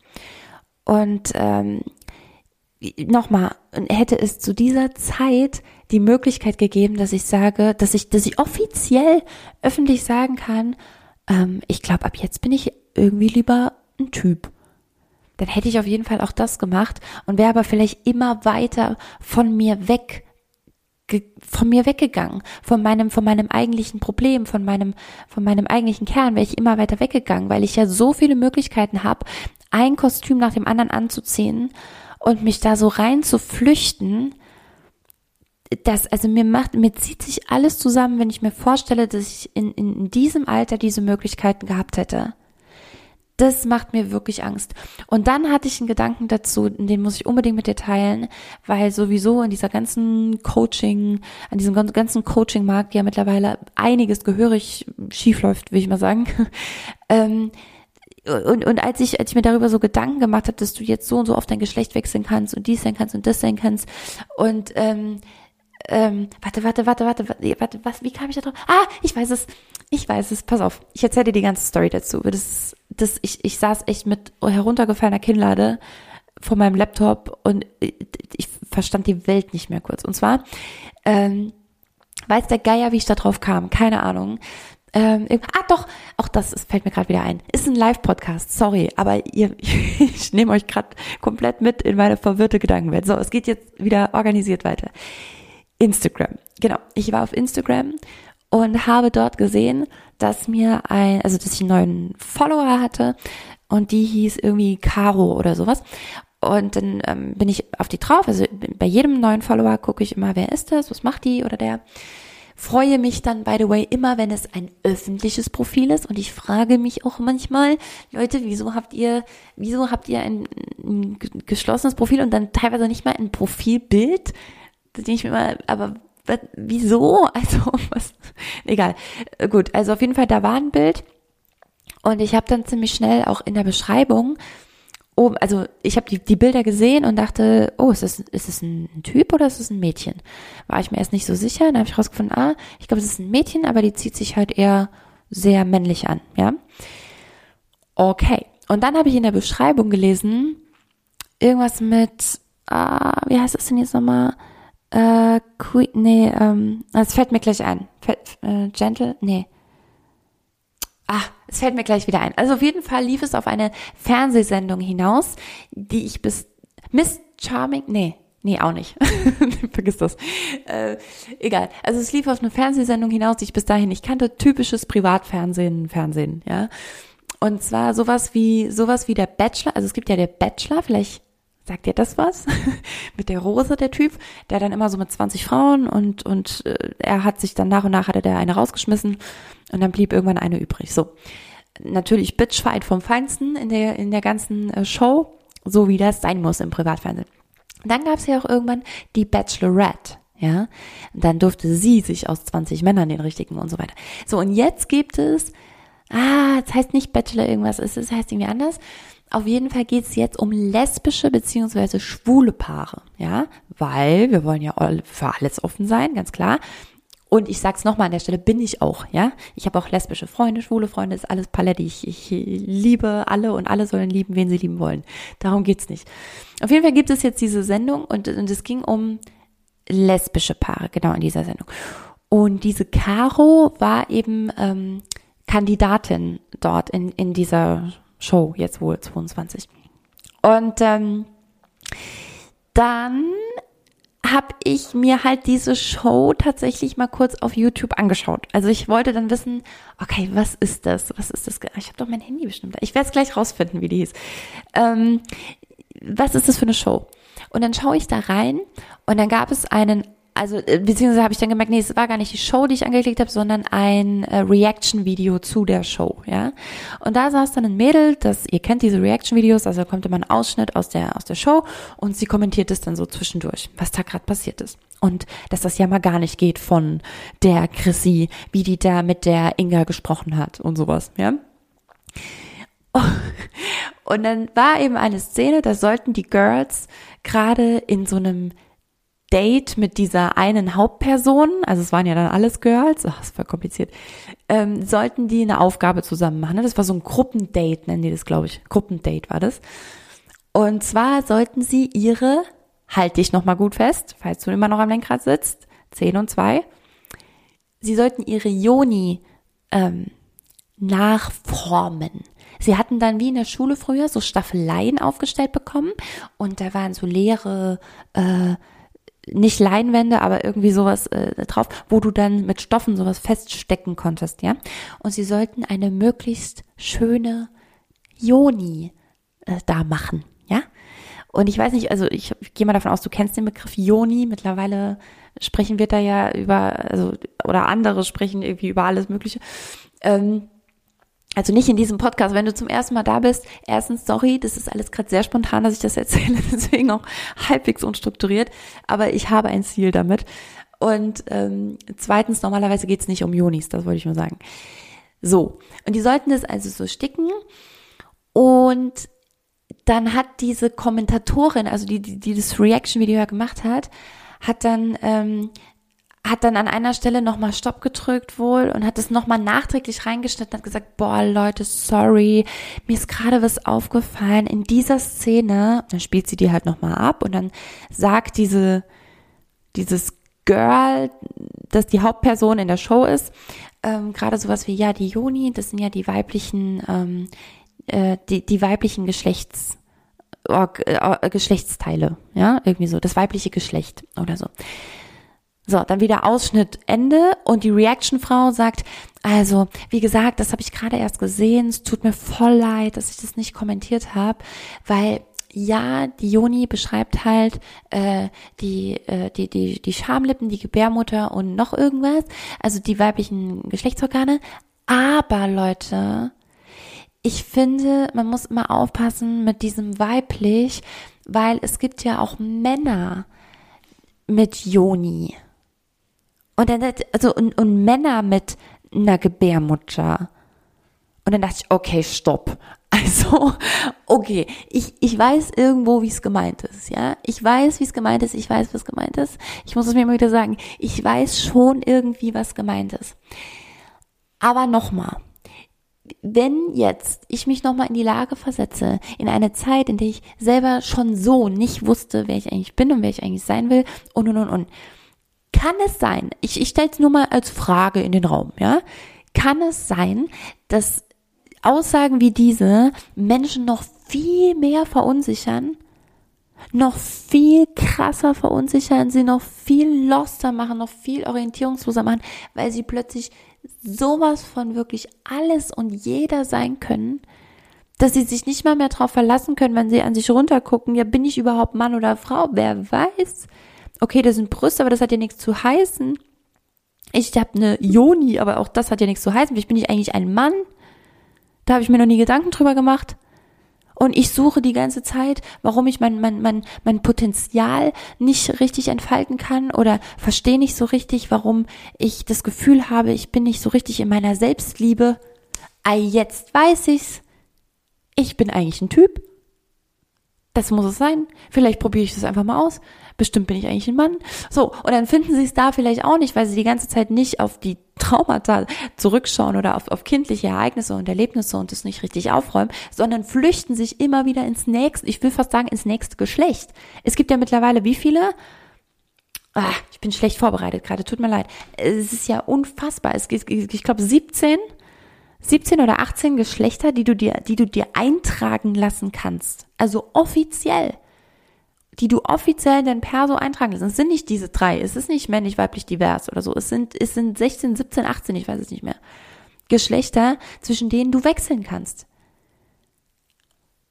Und ähm, nochmal, hätte es zu dieser Zeit die Möglichkeit gegeben, dass ich sage, dass ich, dass ich offiziell öffentlich sagen kann, ähm, ich glaube, ab jetzt bin ich irgendwie lieber ein Typ. Dann hätte ich auf jeden Fall auch das gemacht und wäre aber vielleicht immer weiter von mir weg von mir weggegangen, von meinem, von meinem eigentlichen Problem, von meinem, von meinem eigentlichen Kern wäre ich immer weiter weggegangen, weil ich ja so viele Möglichkeiten habe, ein Kostüm nach dem anderen anzuziehen und mich da so rein zu flüchten, das, also mir macht, mir zieht sich alles zusammen, wenn ich mir vorstelle, dass ich in, in diesem Alter diese Möglichkeiten gehabt hätte. Das macht mir wirklich Angst. Und dann hatte ich einen Gedanken dazu, den muss ich unbedingt mit dir teilen, weil sowieso in dieser ganzen Coaching, an diesem ganzen Coaching-Markt ja mittlerweile einiges gehörig schief läuft, will ich mal sagen. ähm, und, und als ich, als ich mir darüber so Gedanken gemacht habe, dass du jetzt so und so oft dein Geschlecht wechseln kannst und dies sein kannst und das sein kannst und ähm, ähm, warte, warte, warte, warte, warte, was, wie kam ich da drauf? Ah, ich weiß es, ich weiß es, pass auf, ich erzähle dir die ganze Story dazu. Das, das, ich, ich saß echt mit heruntergefallener Kinnlade vor meinem Laptop und ich verstand die Welt nicht mehr kurz. Und zwar, ähm, weiß der Geier, wie ich da drauf kam, keine Ahnung. Ähm, ah, doch, auch das ist, fällt mir gerade wieder ein. Ist ein Live-Podcast, sorry, aber ihr, ich nehme euch gerade komplett mit in meine verwirrte Gedankenwelt. So, es geht jetzt wieder organisiert weiter. Instagram. Genau, ich war auf Instagram und habe dort gesehen, dass mir ein, also dass ich einen neuen Follower hatte und die hieß irgendwie Caro oder sowas. Und dann ähm, bin ich auf die drauf. Also bei jedem neuen Follower gucke ich immer, wer ist das, was macht die oder der. Freue mich dann, by the way, immer, wenn es ein öffentliches Profil ist. Und ich frage mich auch manchmal, Leute, wieso habt ihr, wieso habt ihr ein, ein geschlossenes Profil und dann teilweise nicht mal ein Profilbild? Denke ich mir immer, aber wieso? Also, was? Egal. Gut, also auf jeden Fall, da war ein Bild. Und ich habe dann ziemlich schnell auch in der Beschreibung oben, also ich habe die, die Bilder gesehen und dachte, oh, ist das, ist das ein Typ oder ist das ein Mädchen? War ich mir erst nicht so sicher. Dann habe ich rausgefunden, ah, ich glaube, es ist ein Mädchen, aber die zieht sich halt eher sehr männlich an, ja. Okay. Und dann habe ich in der Beschreibung gelesen, irgendwas mit, ah, wie heißt das denn jetzt nochmal? Äh, Queen, nee, ähm, es fällt mir gleich ein. Fällt, äh, gentle, nee. Ah, es fällt mir gleich wieder ein. Also auf jeden Fall lief es auf eine Fernsehsendung hinaus, die ich bis Miss Charming, nee, nee, auch nicht. Vergiss das. Äh, egal. Also es lief auf eine Fernsehsendung hinaus, die ich bis dahin nicht kannte. Typisches Privatfernsehen, Fernsehen, ja. Und zwar sowas wie, sowas wie der Bachelor. Also es gibt ja der Bachelor, vielleicht Sagt dir das was? mit der Rose, der Typ, der dann immer so mit 20 Frauen und, und äh, er hat sich dann nach und nach hatte der eine rausgeschmissen und dann blieb irgendwann eine übrig. So. Natürlich Bitchfight vom Feinsten in der, in der ganzen äh, Show, so wie das sein muss im Privatfernsehen. Dann gab es ja auch irgendwann die Bachelorette. Ja, dann durfte sie sich aus 20 Männern den richtigen und so weiter. So, und jetzt gibt es, ah, es heißt nicht Bachelor irgendwas, es heißt irgendwie anders. Auf jeden Fall geht es jetzt um lesbische beziehungsweise schwule Paare, ja, weil wir wollen ja für alles offen sein, ganz klar. Und ich sag's nochmal an der Stelle, bin ich auch, ja. Ich habe auch lesbische Freunde, schwule Freunde, ist alles Palette. Ich, ich liebe alle und alle sollen lieben, wen sie lieben wollen. Darum geht's nicht. Auf jeden Fall gibt es jetzt diese Sendung und, und es ging um lesbische Paare, genau in dieser Sendung. Und diese Caro war eben ähm, Kandidatin dort in, in dieser Show, jetzt wohl 22. Und ähm, dann habe ich mir halt diese Show tatsächlich mal kurz auf YouTube angeschaut. Also ich wollte dann wissen, okay, was ist das? Was ist das? Ich habe doch mein Handy bestimmt. Ich werde es gleich rausfinden, wie die hieß. Ähm, was ist das für eine Show? Und dann schaue ich da rein und dann gab es einen also äh, beziehungsweise habe ich dann gemerkt, nee, es war gar nicht die Show, die ich angeklickt habe, sondern ein äh, Reaction-Video zu der Show, ja. Und da saß dann ein Mädel, das, ihr kennt diese Reaction-Videos, also da kommt immer ein Ausschnitt aus der, aus der Show und sie kommentiert es dann so zwischendurch, was da gerade passiert ist. Und dass das ja mal gar nicht geht von der Chrissy, wie die da mit der Inga gesprochen hat und sowas, ja. Und dann war eben eine Szene, da sollten die Girls gerade in so einem Date mit dieser einen Hauptperson, also es waren ja dann alles Girls, ach, ist voll kompliziert, ähm, sollten die eine Aufgabe zusammen machen. Ne? Das war so ein Gruppendate, nennen die das, glaube ich. Gruppendate war das. Und zwar sollten sie ihre, halt dich nochmal gut fest, falls du immer noch am Lenkrad sitzt, 10 und 2, sie sollten ihre Joni ähm, nachformen. Sie hatten dann wie in der Schule früher so Staffeleien aufgestellt bekommen und da waren so leere äh, nicht Leinwände, aber irgendwie sowas äh, drauf, wo du dann mit Stoffen sowas feststecken konntest, ja. Und sie sollten eine möglichst schöne Joni äh, da machen, ja. Und ich weiß nicht, also ich, ich gehe mal davon aus, du kennst den Begriff Yoni. Mittlerweile sprechen wir da ja über, also, oder andere sprechen irgendwie über alles Mögliche. Ähm, also nicht in diesem Podcast, wenn du zum ersten Mal da bist, erstens, sorry, das ist alles gerade sehr spontan, dass ich das erzähle, deswegen auch halbwegs unstrukturiert, aber ich habe ein Ziel damit. Und ähm, zweitens, normalerweise geht es nicht um Jonis, das wollte ich nur sagen. So, und die sollten das also so sticken und dann hat diese Kommentatorin, also die, die, die das Reaction-Video gemacht hat, hat dann ähm, hat dann an einer Stelle nochmal Stopp gedrückt wohl und hat es nochmal nachträglich reingeschnitten und hat gesagt, boah Leute, sorry, mir ist gerade was aufgefallen in dieser Szene. Dann spielt sie die halt nochmal ab und dann sagt diese, dieses Girl, das die Hauptperson in der Show ist, ähm, gerade sowas wie, ja, die Joni, das sind ja die weiblichen, ähm, äh, die, die weiblichen Geschlechts, äh, Geschlechtsteile, ja, irgendwie so, das weibliche Geschlecht oder so. So, dann wieder Ausschnitt Ende und die Reaction-Frau sagt, also, wie gesagt, das habe ich gerade erst gesehen. Es tut mir voll leid, dass ich das nicht kommentiert habe, weil ja, die Joni beschreibt halt äh, die, äh, die, die, die Schamlippen, die Gebärmutter und noch irgendwas, also die weiblichen Geschlechtsorgane. Aber Leute, ich finde, man muss immer aufpassen mit diesem weiblich, weil es gibt ja auch Männer mit Joni. Und dann, also, und, und Männer mit einer Gebärmutter. Und dann dachte ich, okay, stopp. Also, okay, ich, ich weiß irgendwo, wie es gemeint ist, ja. Ich weiß, wie es gemeint ist, ich weiß, was gemeint ist. Ich muss es mir immer wieder sagen, ich weiß schon irgendwie, was gemeint ist. Aber nochmal, wenn jetzt ich mich nochmal in die Lage versetze, in eine Zeit, in der ich selber schon so nicht wusste, wer ich eigentlich bin und wer ich eigentlich sein will, und, und, und, und, kann es sein, ich, ich stelle es nur mal als Frage in den Raum, ja, kann es sein, dass Aussagen wie diese Menschen noch viel mehr verunsichern, noch viel krasser verunsichern, sie noch viel loster machen, noch viel orientierungsloser machen, weil sie plötzlich sowas von wirklich alles und jeder sein können, dass sie sich nicht mal mehr darauf verlassen können, wenn sie an sich runtergucken, ja, bin ich überhaupt Mann oder Frau? Wer weiß? Okay, das sind Brüste, aber das hat ja nichts zu heißen. Ich habe eine Joni, aber auch das hat ja nichts zu heißen. Ich bin nicht eigentlich ein Mann. Da habe ich mir noch nie Gedanken drüber gemacht. Und ich suche die ganze Zeit, warum ich mein, mein, mein, mein Potenzial nicht richtig entfalten kann oder verstehe nicht so richtig, warum ich das Gefühl habe, ich bin nicht so richtig in meiner Selbstliebe. Ah, jetzt weiß ich's. Ich bin eigentlich ein Typ. Das muss es sein. Vielleicht probiere ich das einfach mal aus bestimmt bin ich eigentlich ein Mann. So, und dann finden sie es da vielleicht auch nicht, weil sie die ganze Zeit nicht auf die Traumata zurückschauen oder auf, auf kindliche Ereignisse und Erlebnisse und das nicht richtig aufräumen, sondern flüchten sich immer wieder ins nächste, ich will fast sagen, ins nächste Geschlecht. Es gibt ja mittlerweile wie viele? Ah, ich bin schlecht vorbereitet gerade, tut mir leid. Es ist ja unfassbar. Es gibt, ich glaube, 17 17 oder 18 Geschlechter, die du dir, die du dir eintragen lassen kannst. Also offiziell die du offiziell in dein Perso eintragen lässt. Es sind nicht diese drei. Es ist nicht männlich, weiblich, divers oder so. Es sind, es sind 16, 17, 18, ich weiß es nicht mehr. Geschlechter, zwischen denen du wechseln kannst.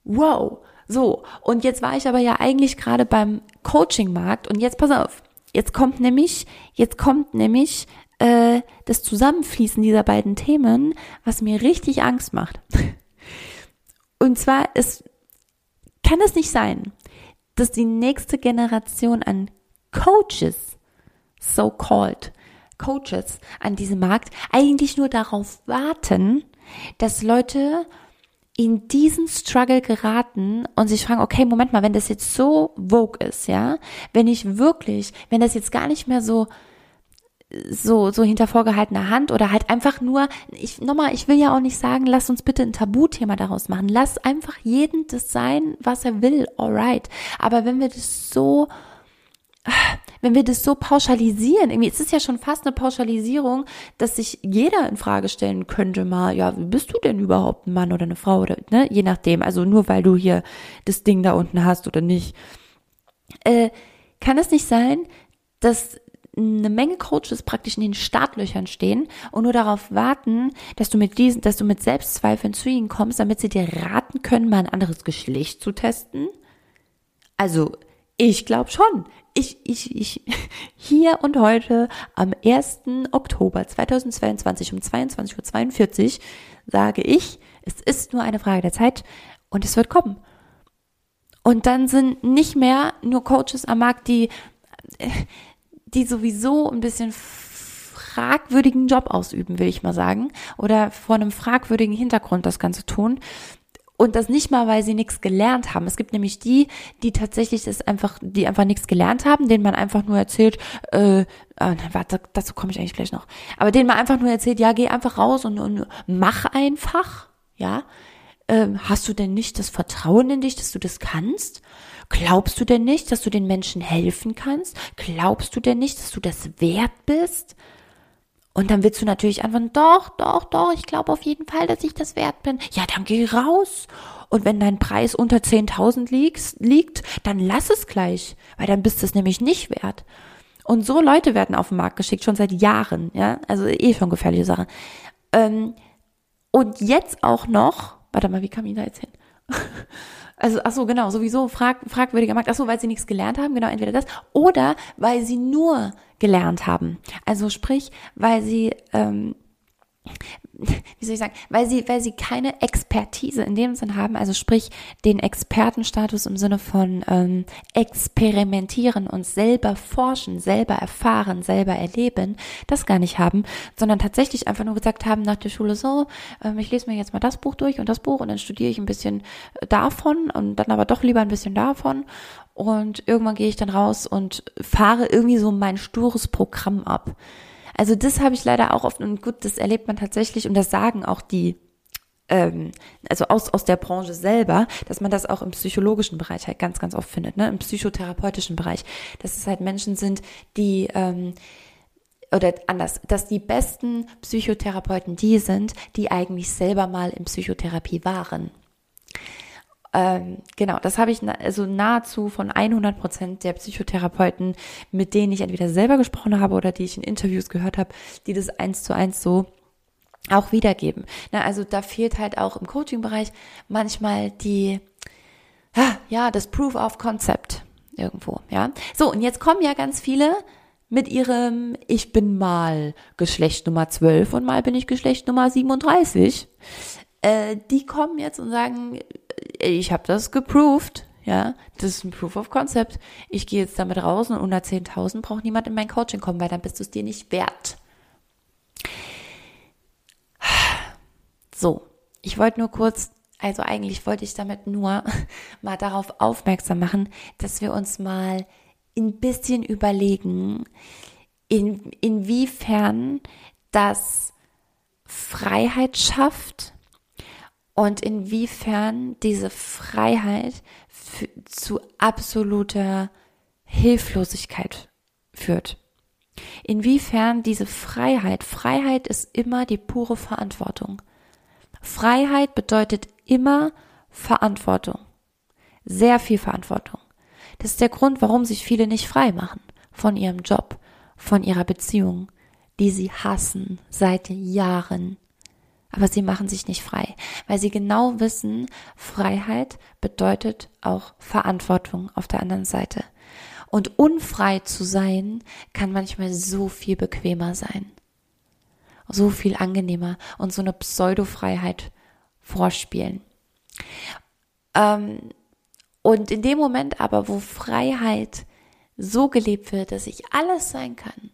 Wow. So. Und jetzt war ich aber ja eigentlich gerade beim Coaching-Markt und jetzt pass auf. Jetzt kommt nämlich, jetzt kommt nämlich äh, das Zusammenfließen dieser beiden Themen, was mir richtig Angst macht. Und zwar ist, kann es nicht sein, dass die nächste Generation an Coaches, so-called Coaches an diesem Markt, eigentlich nur darauf warten, dass Leute in diesen Struggle geraten und sich fragen, okay, Moment mal, wenn das jetzt so vogue ist, ja, wenn ich wirklich, wenn das jetzt gar nicht mehr so so, so hinter vorgehaltener Hand oder halt einfach nur, ich, nochmal, ich will ja auch nicht sagen, lass uns bitte ein Tabuthema daraus machen. Lass einfach jeden das sein, was er will, alright. Aber wenn wir das so, wenn wir das so pauschalisieren, irgendwie ist es ja schon fast eine Pauschalisierung, dass sich jeder in Frage stellen könnte mal, ja, bist du denn überhaupt ein Mann oder eine Frau oder, ne, je nachdem, also nur weil du hier das Ding da unten hast oder nicht. Äh, kann es nicht sein, dass eine Menge Coaches praktisch in den Startlöchern stehen und nur darauf warten, dass du mit diesen, dass du mit Selbstzweifeln zu ihnen kommst, damit sie dir raten können, mal ein anderes Geschlecht zu testen. Also, ich glaube schon. Ich, ich, ich, hier und heute am 1. Oktober 2022 um 22.42 Uhr sage ich, es ist nur eine Frage der Zeit und es wird kommen. Und dann sind nicht mehr nur Coaches am Markt, die, die sowieso ein bisschen fragwürdigen Job ausüben, will ich mal sagen, oder vor einem fragwürdigen Hintergrund das Ganze tun. Und das nicht mal, weil sie nichts gelernt haben. Es gibt nämlich die, die tatsächlich das einfach, die einfach nichts gelernt haben, denen man einfach nur erzählt, äh, äh, warte, dazu komme ich eigentlich gleich noch. Aber denen man einfach nur erzählt, ja, geh einfach raus und, und mach einfach, ja. Ähm, hast du denn nicht das Vertrauen in dich, dass du das kannst? Glaubst du denn nicht, dass du den Menschen helfen kannst? Glaubst du denn nicht, dass du das wert bist? Und dann willst du natürlich antworten, doch, doch, doch, ich glaube auf jeden Fall, dass ich das wert bin. Ja, dann geh raus. Und wenn dein Preis unter 10.000 liegt, dann lass es gleich, weil dann bist du es nämlich nicht wert. Und so Leute werden auf den Markt geschickt, schon seit Jahren, ja, also eh schon gefährliche Sache. Ähm, und jetzt auch noch, warte mal, wie kam ich da jetzt hin? Also, ach so, genau, sowieso frag, fragwürdiger Markt. Ach so, weil sie nichts gelernt haben, genau, entweder das. Oder weil sie nur gelernt haben. Also sprich, weil sie ähm, wie soll ich sagen, weil sie, weil sie keine Expertise in dem Sinn haben, also sprich den Expertenstatus im Sinne von ähm, experimentieren und selber forschen, selber erfahren, selber erleben, das gar nicht haben, sondern tatsächlich einfach nur gesagt haben nach der Schule so, ähm, ich lese mir jetzt mal das Buch durch und das Buch und dann studiere ich ein bisschen äh, davon und dann aber doch lieber ein bisschen davon und irgendwann gehe ich dann raus und fahre irgendwie so mein stures Programm ab. Also das habe ich leider auch oft und gut, das erlebt man tatsächlich und das sagen auch die ähm, also aus, aus der Branche selber, dass man das auch im psychologischen Bereich halt ganz, ganz oft findet, ne? im psychotherapeutischen Bereich, dass es halt Menschen sind, die ähm, oder anders, dass die besten Psychotherapeuten die sind, die eigentlich selber mal in Psychotherapie waren. Ähm, genau, das habe ich na, also nahezu von 100 Prozent der Psychotherapeuten, mit denen ich entweder selber gesprochen habe oder die ich in Interviews gehört habe, die das eins zu eins so auch wiedergeben. Na, also da fehlt halt auch im Coaching-Bereich manchmal die, ja, das Proof of Concept irgendwo, ja. So, und jetzt kommen ja ganz viele mit ihrem Ich bin mal Geschlecht Nummer 12 und mal bin ich Geschlecht Nummer 37. Äh, die kommen jetzt und sagen, ich habe das geproved, ja, das ist ein Proof of Concept. Ich gehe jetzt damit raus und unter 10.000 braucht niemand in mein Coaching kommen, weil dann bist du es dir nicht wert. So, ich wollte nur kurz, also eigentlich wollte ich damit nur mal darauf aufmerksam machen, dass wir uns mal ein bisschen überlegen, in, inwiefern das Freiheit schafft, und inwiefern diese Freiheit zu absoluter Hilflosigkeit führt. Inwiefern diese Freiheit, Freiheit ist immer die pure Verantwortung. Freiheit bedeutet immer Verantwortung. Sehr viel Verantwortung. Das ist der Grund, warum sich viele nicht frei machen von ihrem Job, von ihrer Beziehung, die sie hassen seit Jahren, aber sie machen sich nicht frei, weil sie genau wissen, Freiheit bedeutet auch Verantwortung auf der anderen Seite. Und unfrei zu sein kann manchmal so viel bequemer sein, so viel angenehmer und so eine Pseudofreiheit vorspielen. Ähm, und in dem Moment aber, wo Freiheit so gelebt wird, dass ich alles sein kann,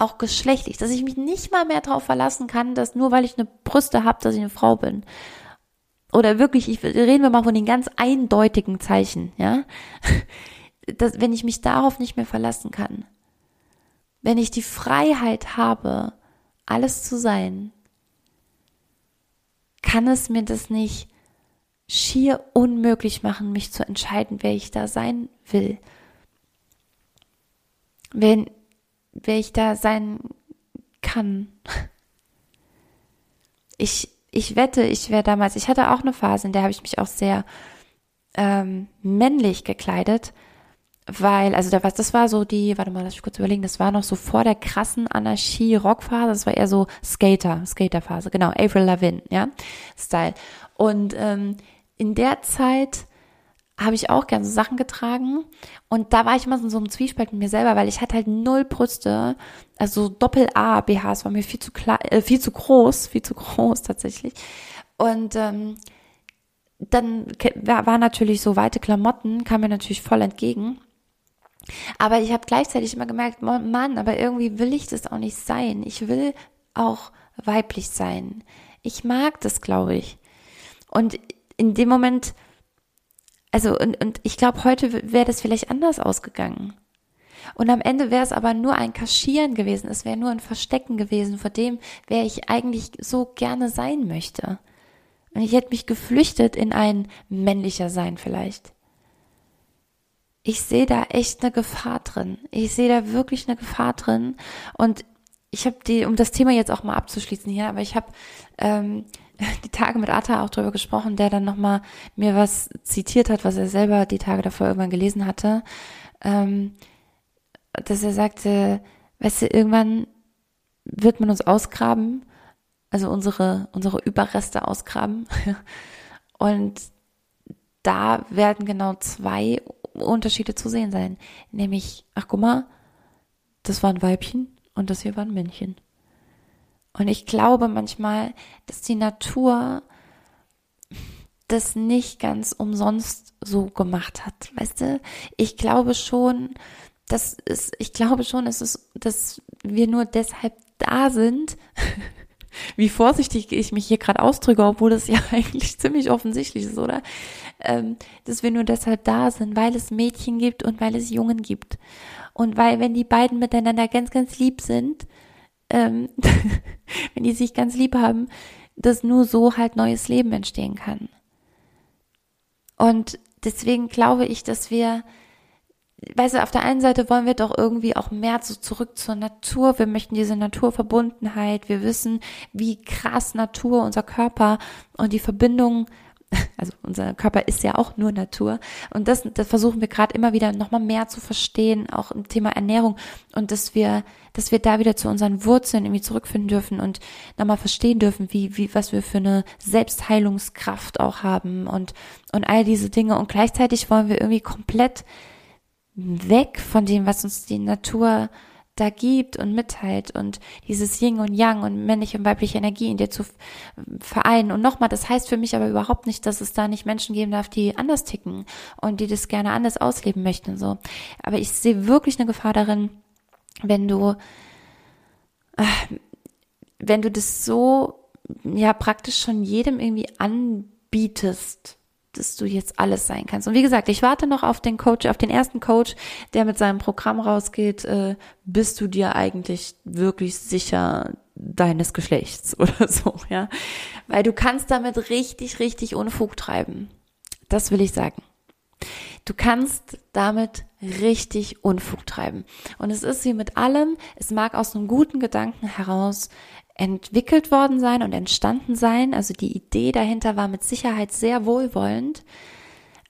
auch geschlechtlich, dass ich mich nicht mal mehr darauf verlassen kann, dass nur weil ich eine Brüste habe, dass ich eine Frau bin. Oder wirklich, ich reden wir mal von den ganz eindeutigen Zeichen, ja. Dass, wenn ich mich darauf nicht mehr verlassen kann, wenn ich die Freiheit habe, alles zu sein, kann es mir das nicht schier unmöglich machen, mich zu entscheiden, wer ich da sein will. Wenn wer ich da sein kann. Ich, ich wette, ich wäre damals, ich hatte auch eine Phase, in der habe ich mich auch sehr ähm, männlich gekleidet, weil, also da was, das war so die, warte mal, lass mich kurz überlegen, das war noch so vor der krassen Anarchie-Rock-Phase, das war eher so Skater, Skater-Phase, genau, Avril Lavigne, ja, Style. Und ähm, in der Zeit habe ich auch gerne so Sachen getragen. Und da war ich immer so, so einem Zwiespalt mit mir selber, weil ich hatte halt null Brüste. Also Doppel-A-BHs war mir viel zu klar, äh, viel zu groß, viel zu groß tatsächlich. Und ähm, dann war natürlich so weite Klamotten, kam mir natürlich voll entgegen. Aber ich habe gleichzeitig immer gemerkt, Mann, aber irgendwie will ich das auch nicht sein. Ich will auch weiblich sein. Ich mag das, glaube ich. Und in dem Moment, also, und, und ich glaube, heute wäre das vielleicht anders ausgegangen. Und am Ende wäre es aber nur ein Kaschieren gewesen, es wäre nur ein Verstecken gewesen vor dem, wer ich eigentlich so gerne sein möchte. Und ich hätte mich geflüchtet in ein männlicher Sein vielleicht. Ich sehe da echt eine Gefahr drin. Ich sehe da wirklich eine Gefahr drin. Und ich habe die, um das Thema jetzt auch mal abzuschließen hier, aber ich habe ähm, die Tage mit Atta auch drüber gesprochen, der dann nochmal mir was zitiert hat, was er selber die Tage davor irgendwann gelesen hatte, ähm, dass er sagte, weißt du, irgendwann wird man uns ausgraben, also unsere, unsere Überreste ausgraben. Und da werden genau zwei Unterschiede zu sehen sein. Nämlich, ach guck mal, das war ein Weibchen und das hier war ein Männchen. Und ich glaube manchmal, dass die Natur das nicht ganz umsonst so gemacht hat. Weißt du, ich glaube schon, dass es, ich glaube schon, es, dass wir nur deshalb da sind, wie vorsichtig ich mich hier gerade ausdrücke, obwohl das ja eigentlich ziemlich offensichtlich ist, oder? Ähm, dass wir nur deshalb da sind, weil es Mädchen gibt und weil es Jungen gibt. Und weil, wenn die beiden miteinander ganz, ganz lieb sind, ähm, wenn die sich ganz lieb haben, dass nur so halt neues Leben entstehen kann. Und deswegen glaube ich, dass wir, weißt du, auf der einen Seite wollen wir doch irgendwie auch mehr so zurück zur Natur. Wir möchten diese Naturverbundenheit. Wir wissen, wie krass Natur, unser Körper und die Verbindung also unser Körper ist ja auch nur Natur. Und das, das versuchen wir gerade immer wieder nochmal mehr zu verstehen, auch im Thema Ernährung. Und dass wir, dass wir da wieder zu unseren Wurzeln irgendwie zurückfinden dürfen und nochmal verstehen dürfen, wie, wie, was wir für eine Selbstheilungskraft auch haben und, und all diese Dinge. Und gleichzeitig wollen wir irgendwie komplett weg von dem, was uns die Natur da gibt und mitteilt und dieses Yin und Yang und männliche und weibliche Energie in dir zu vereinen. Und nochmal, das heißt für mich aber überhaupt nicht, dass es da nicht Menschen geben darf, die anders ticken und die das gerne anders ausleben möchten, so. Aber ich sehe wirklich eine Gefahr darin, wenn du, äh, wenn du das so, ja, praktisch schon jedem irgendwie anbietest, dass du jetzt alles sein kannst. Und wie gesagt, ich warte noch auf den Coach, auf den ersten Coach, der mit seinem Programm rausgeht. Äh, bist du dir eigentlich wirklich sicher deines Geschlechts oder so, ja? Weil du kannst damit richtig, richtig Unfug treiben. Das will ich sagen. Du kannst damit richtig Unfug treiben. Und es ist wie mit allem, es mag aus einem guten Gedanken heraus entwickelt worden sein und entstanden sein. Also die Idee dahinter war mit Sicherheit sehr wohlwollend,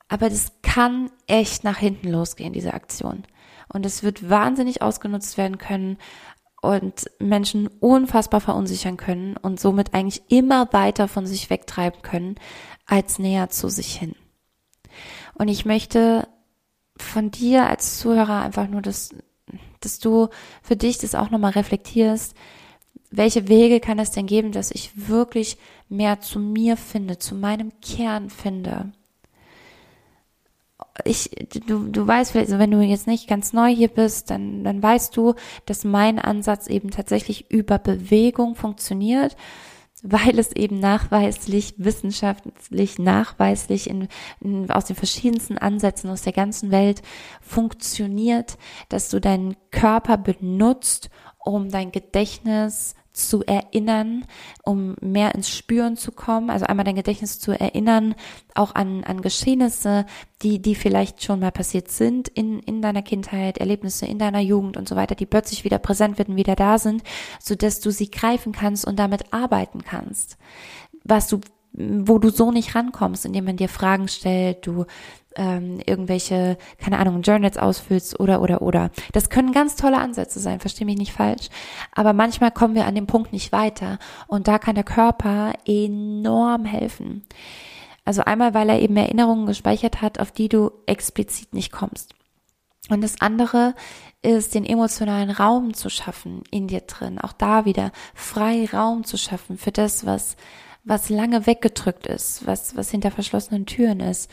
aber das kann echt nach hinten losgehen, diese Aktion. Und es wird wahnsinnig ausgenutzt werden können und Menschen unfassbar verunsichern können und somit eigentlich immer weiter von sich wegtreiben können, als näher zu sich hin. Und ich möchte von dir als Zuhörer einfach nur, dass, dass du für dich das auch nochmal reflektierst, welche Wege kann es denn geben, dass ich wirklich mehr zu mir finde, zu meinem Kern finde? Ich, du, du weißt also wenn du jetzt nicht ganz neu hier bist, dann, dann weißt du, dass mein Ansatz eben tatsächlich über Bewegung funktioniert, weil es eben nachweislich, wissenschaftlich nachweislich in, in, aus den verschiedensten Ansätzen aus der ganzen Welt funktioniert, dass du deinen Körper benutzt, um dein Gedächtnis zu erinnern, um mehr ins Spüren zu kommen, also einmal dein Gedächtnis zu erinnern, auch an, an Geschehnisse, die, die vielleicht schon mal passiert sind in, in deiner Kindheit, Erlebnisse in deiner Jugend und so weiter, die plötzlich wieder präsent werden, wieder da sind, so dass du sie greifen kannst und damit arbeiten kannst. Was du wo du so nicht rankommst, indem man dir Fragen stellt, du ähm, irgendwelche, keine Ahnung, Journals ausfüllst oder oder oder. Das können ganz tolle Ansätze sein, verstehe mich nicht falsch. Aber manchmal kommen wir an dem Punkt nicht weiter und da kann der Körper enorm helfen. Also einmal, weil er eben Erinnerungen gespeichert hat, auf die du explizit nicht kommst. Und das andere ist, den emotionalen Raum zu schaffen in dir drin. Auch da wieder frei Raum zu schaffen für das, was, was lange weggedrückt ist, was, was hinter verschlossenen Türen ist.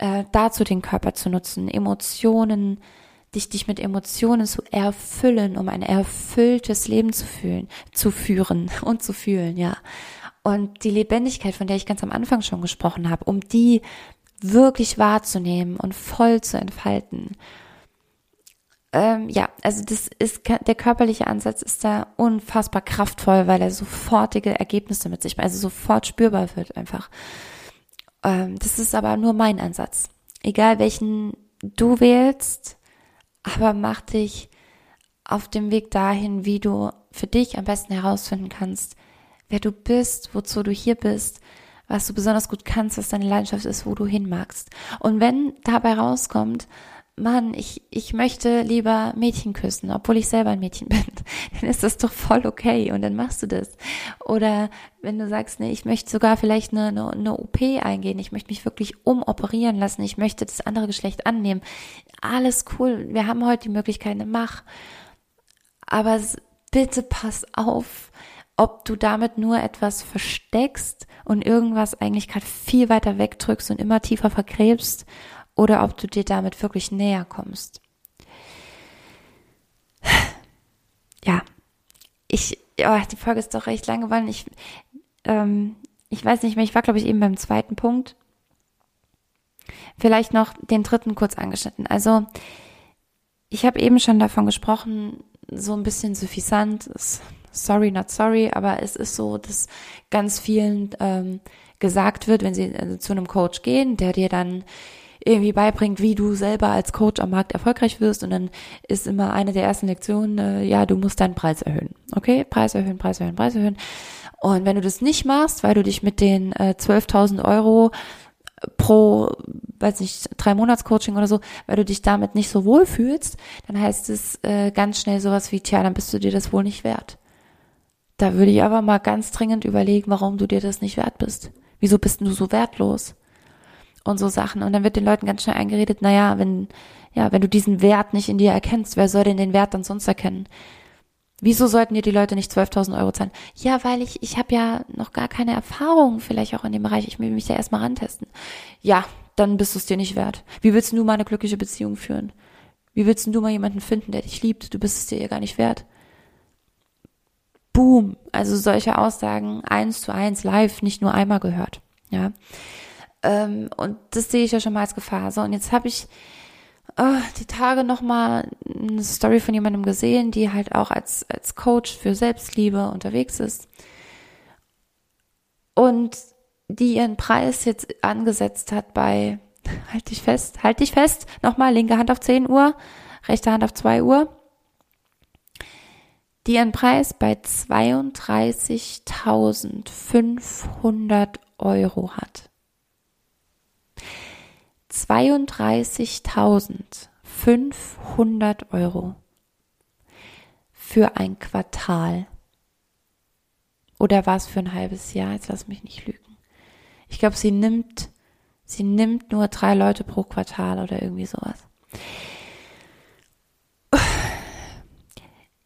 Äh, dazu den Körper zu nutzen, Emotionen, dich, dich mit Emotionen zu erfüllen, um ein erfülltes Leben zu fühlen, zu führen und zu fühlen, ja. Und die Lebendigkeit, von der ich ganz am Anfang schon gesprochen habe, um die wirklich wahrzunehmen und voll zu entfalten. Ähm, ja, also das ist der körperliche Ansatz ist da unfassbar kraftvoll, weil er sofortige Ergebnisse mit sich, also sofort spürbar wird einfach. Ähm, das ist aber nur mein Ansatz. Egal welchen du wählst, aber mach dich auf dem Weg dahin, wie du für dich am besten herausfinden kannst, wer du bist, wozu du hier bist, was du besonders gut kannst, was deine Leidenschaft ist, wo du hin magst. Und wenn dabei rauskommt, Mann, ich, ich möchte lieber Mädchen küssen, obwohl ich selber ein Mädchen bin, dann ist das doch voll okay und dann machst du das. Oder wenn du sagst, nee, ich möchte sogar vielleicht eine, eine, eine OP eingehen, ich möchte mich wirklich umoperieren lassen, ich möchte das andere Geschlecht annehmen. Alles cool, wir haben heute die Möglichkeit, mach. Aber bitte pass auf, ob du damit nur etwas versteckst und irgendwas eigentlich gerade viel weiter wegdrückst und immer tiefer vergräbst oder ob du dir damit wirklich näher kommst. Ja, ich, oh, die Folge ist doch recht lang geworden. Ich, ähm, ich weiß nicht mehr, ich war, glaube ich, eben beim zweiten Punkt. Vielleicht noch den dritten kurz angeschnitten. Also, ich habe eben schon davon gesprochen, so ein bisschen suffisant, sorry, not sorry, aber es ist so, dass ganz vielen ähm, gesagt wird, wenn sie also zu einem Coach gehen, der dir dann irgendwie beibringt, wie du selber als Coach am Markt erfolgreich wirst. Und dann ist immer eine der ersten Lektionen, äh, ja, du musst deinen Preis erhöhen. Okay, Preis erhöhen, Preis erhöhen, Preis erhöhen. Und wenn du das nicht machst, weil du dich mit den äh, 12.000 Euro pro, weiß nicht, drei Monats Coaching oder so, weil du dich damit nicht so wohl fühlst, dann heißt es äh, ganz schnell sowas wie, tja, dann bist du dir das wohl nicht wert. Da würde ich aber mal ganz dringend überlegen, warum du dir das nicht wert bist. Wieso bist du so wertlos? Und so Sachen. Und dann wird den Leuten ganz schnell eingeredet, naja, wenn, ja, wenn du diesen Wert nicht in dir erkennst, wer soll denn den Wert dann sonst erkennen? Wieso sollten dir die Leute nicht 12.000 Euro zahlen? Ja, weil ich, ich habe ja noch gar keine Erfahrung vielleicht auch in dem Bereich. Ich will mich ja erstmal rantesten. Ja, dann bist du es dir nicht wert. Wie willst du mal eine glückliche Beziehung führen? Wie willst du mal jemanden finden, der dich liebt? Du bist es dir ja gar nicht wert. Boom. Also solche Aussagen eins zu eins live, nicht nur einmal gehört. Ja. Ähm, und das sehe ich ja schon mal als Gefahr. So, und jetzt habe ich oh, die Tage nochmal eine Story von jemandem gesehen, die halt auch als, als Coach für Selbstliebe unterwegs ist. Und die ihren Preis jetzt angesetzt hat bei, halt dich fest, halt dich fest, nochmal, linke Hand auf 10 Uhr, rechte Hand auf 2 Uhr, die ihren Preis bei 32.500 Euro hat. 32.500 Euro für ein Quartal. Oder war es für ein halbes Jahr? Jetzt lass mich nicht lügen. Ich glaube, sie nimmt, sie nimmt nur drei Leute pro Quartal oder irgendwie sowas.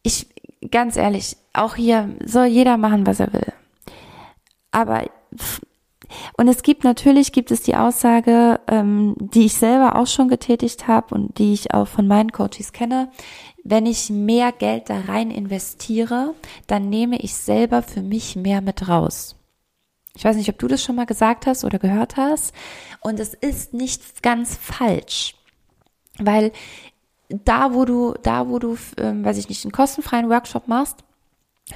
Ich, ganz ehrlich, auch hier soll jeder machen, was er will. Aber und es gibt natürlich, gibt es die Aussage, ähm, die ich selber auch schon getätigt habe und die ich auch von meinen Coaches kenne, wenn ich mehr Geld da rein investiere, dann nehme ich selber für mich mehr mit raus. Ich weiß nicht, ob du das schon mal gesagt hast oder gehört hast. Und es ist nicht ganz falsch, weil da, wo du, da, wo du, ähm, weiß ich nicht, einen kostenfreien Workshop machst,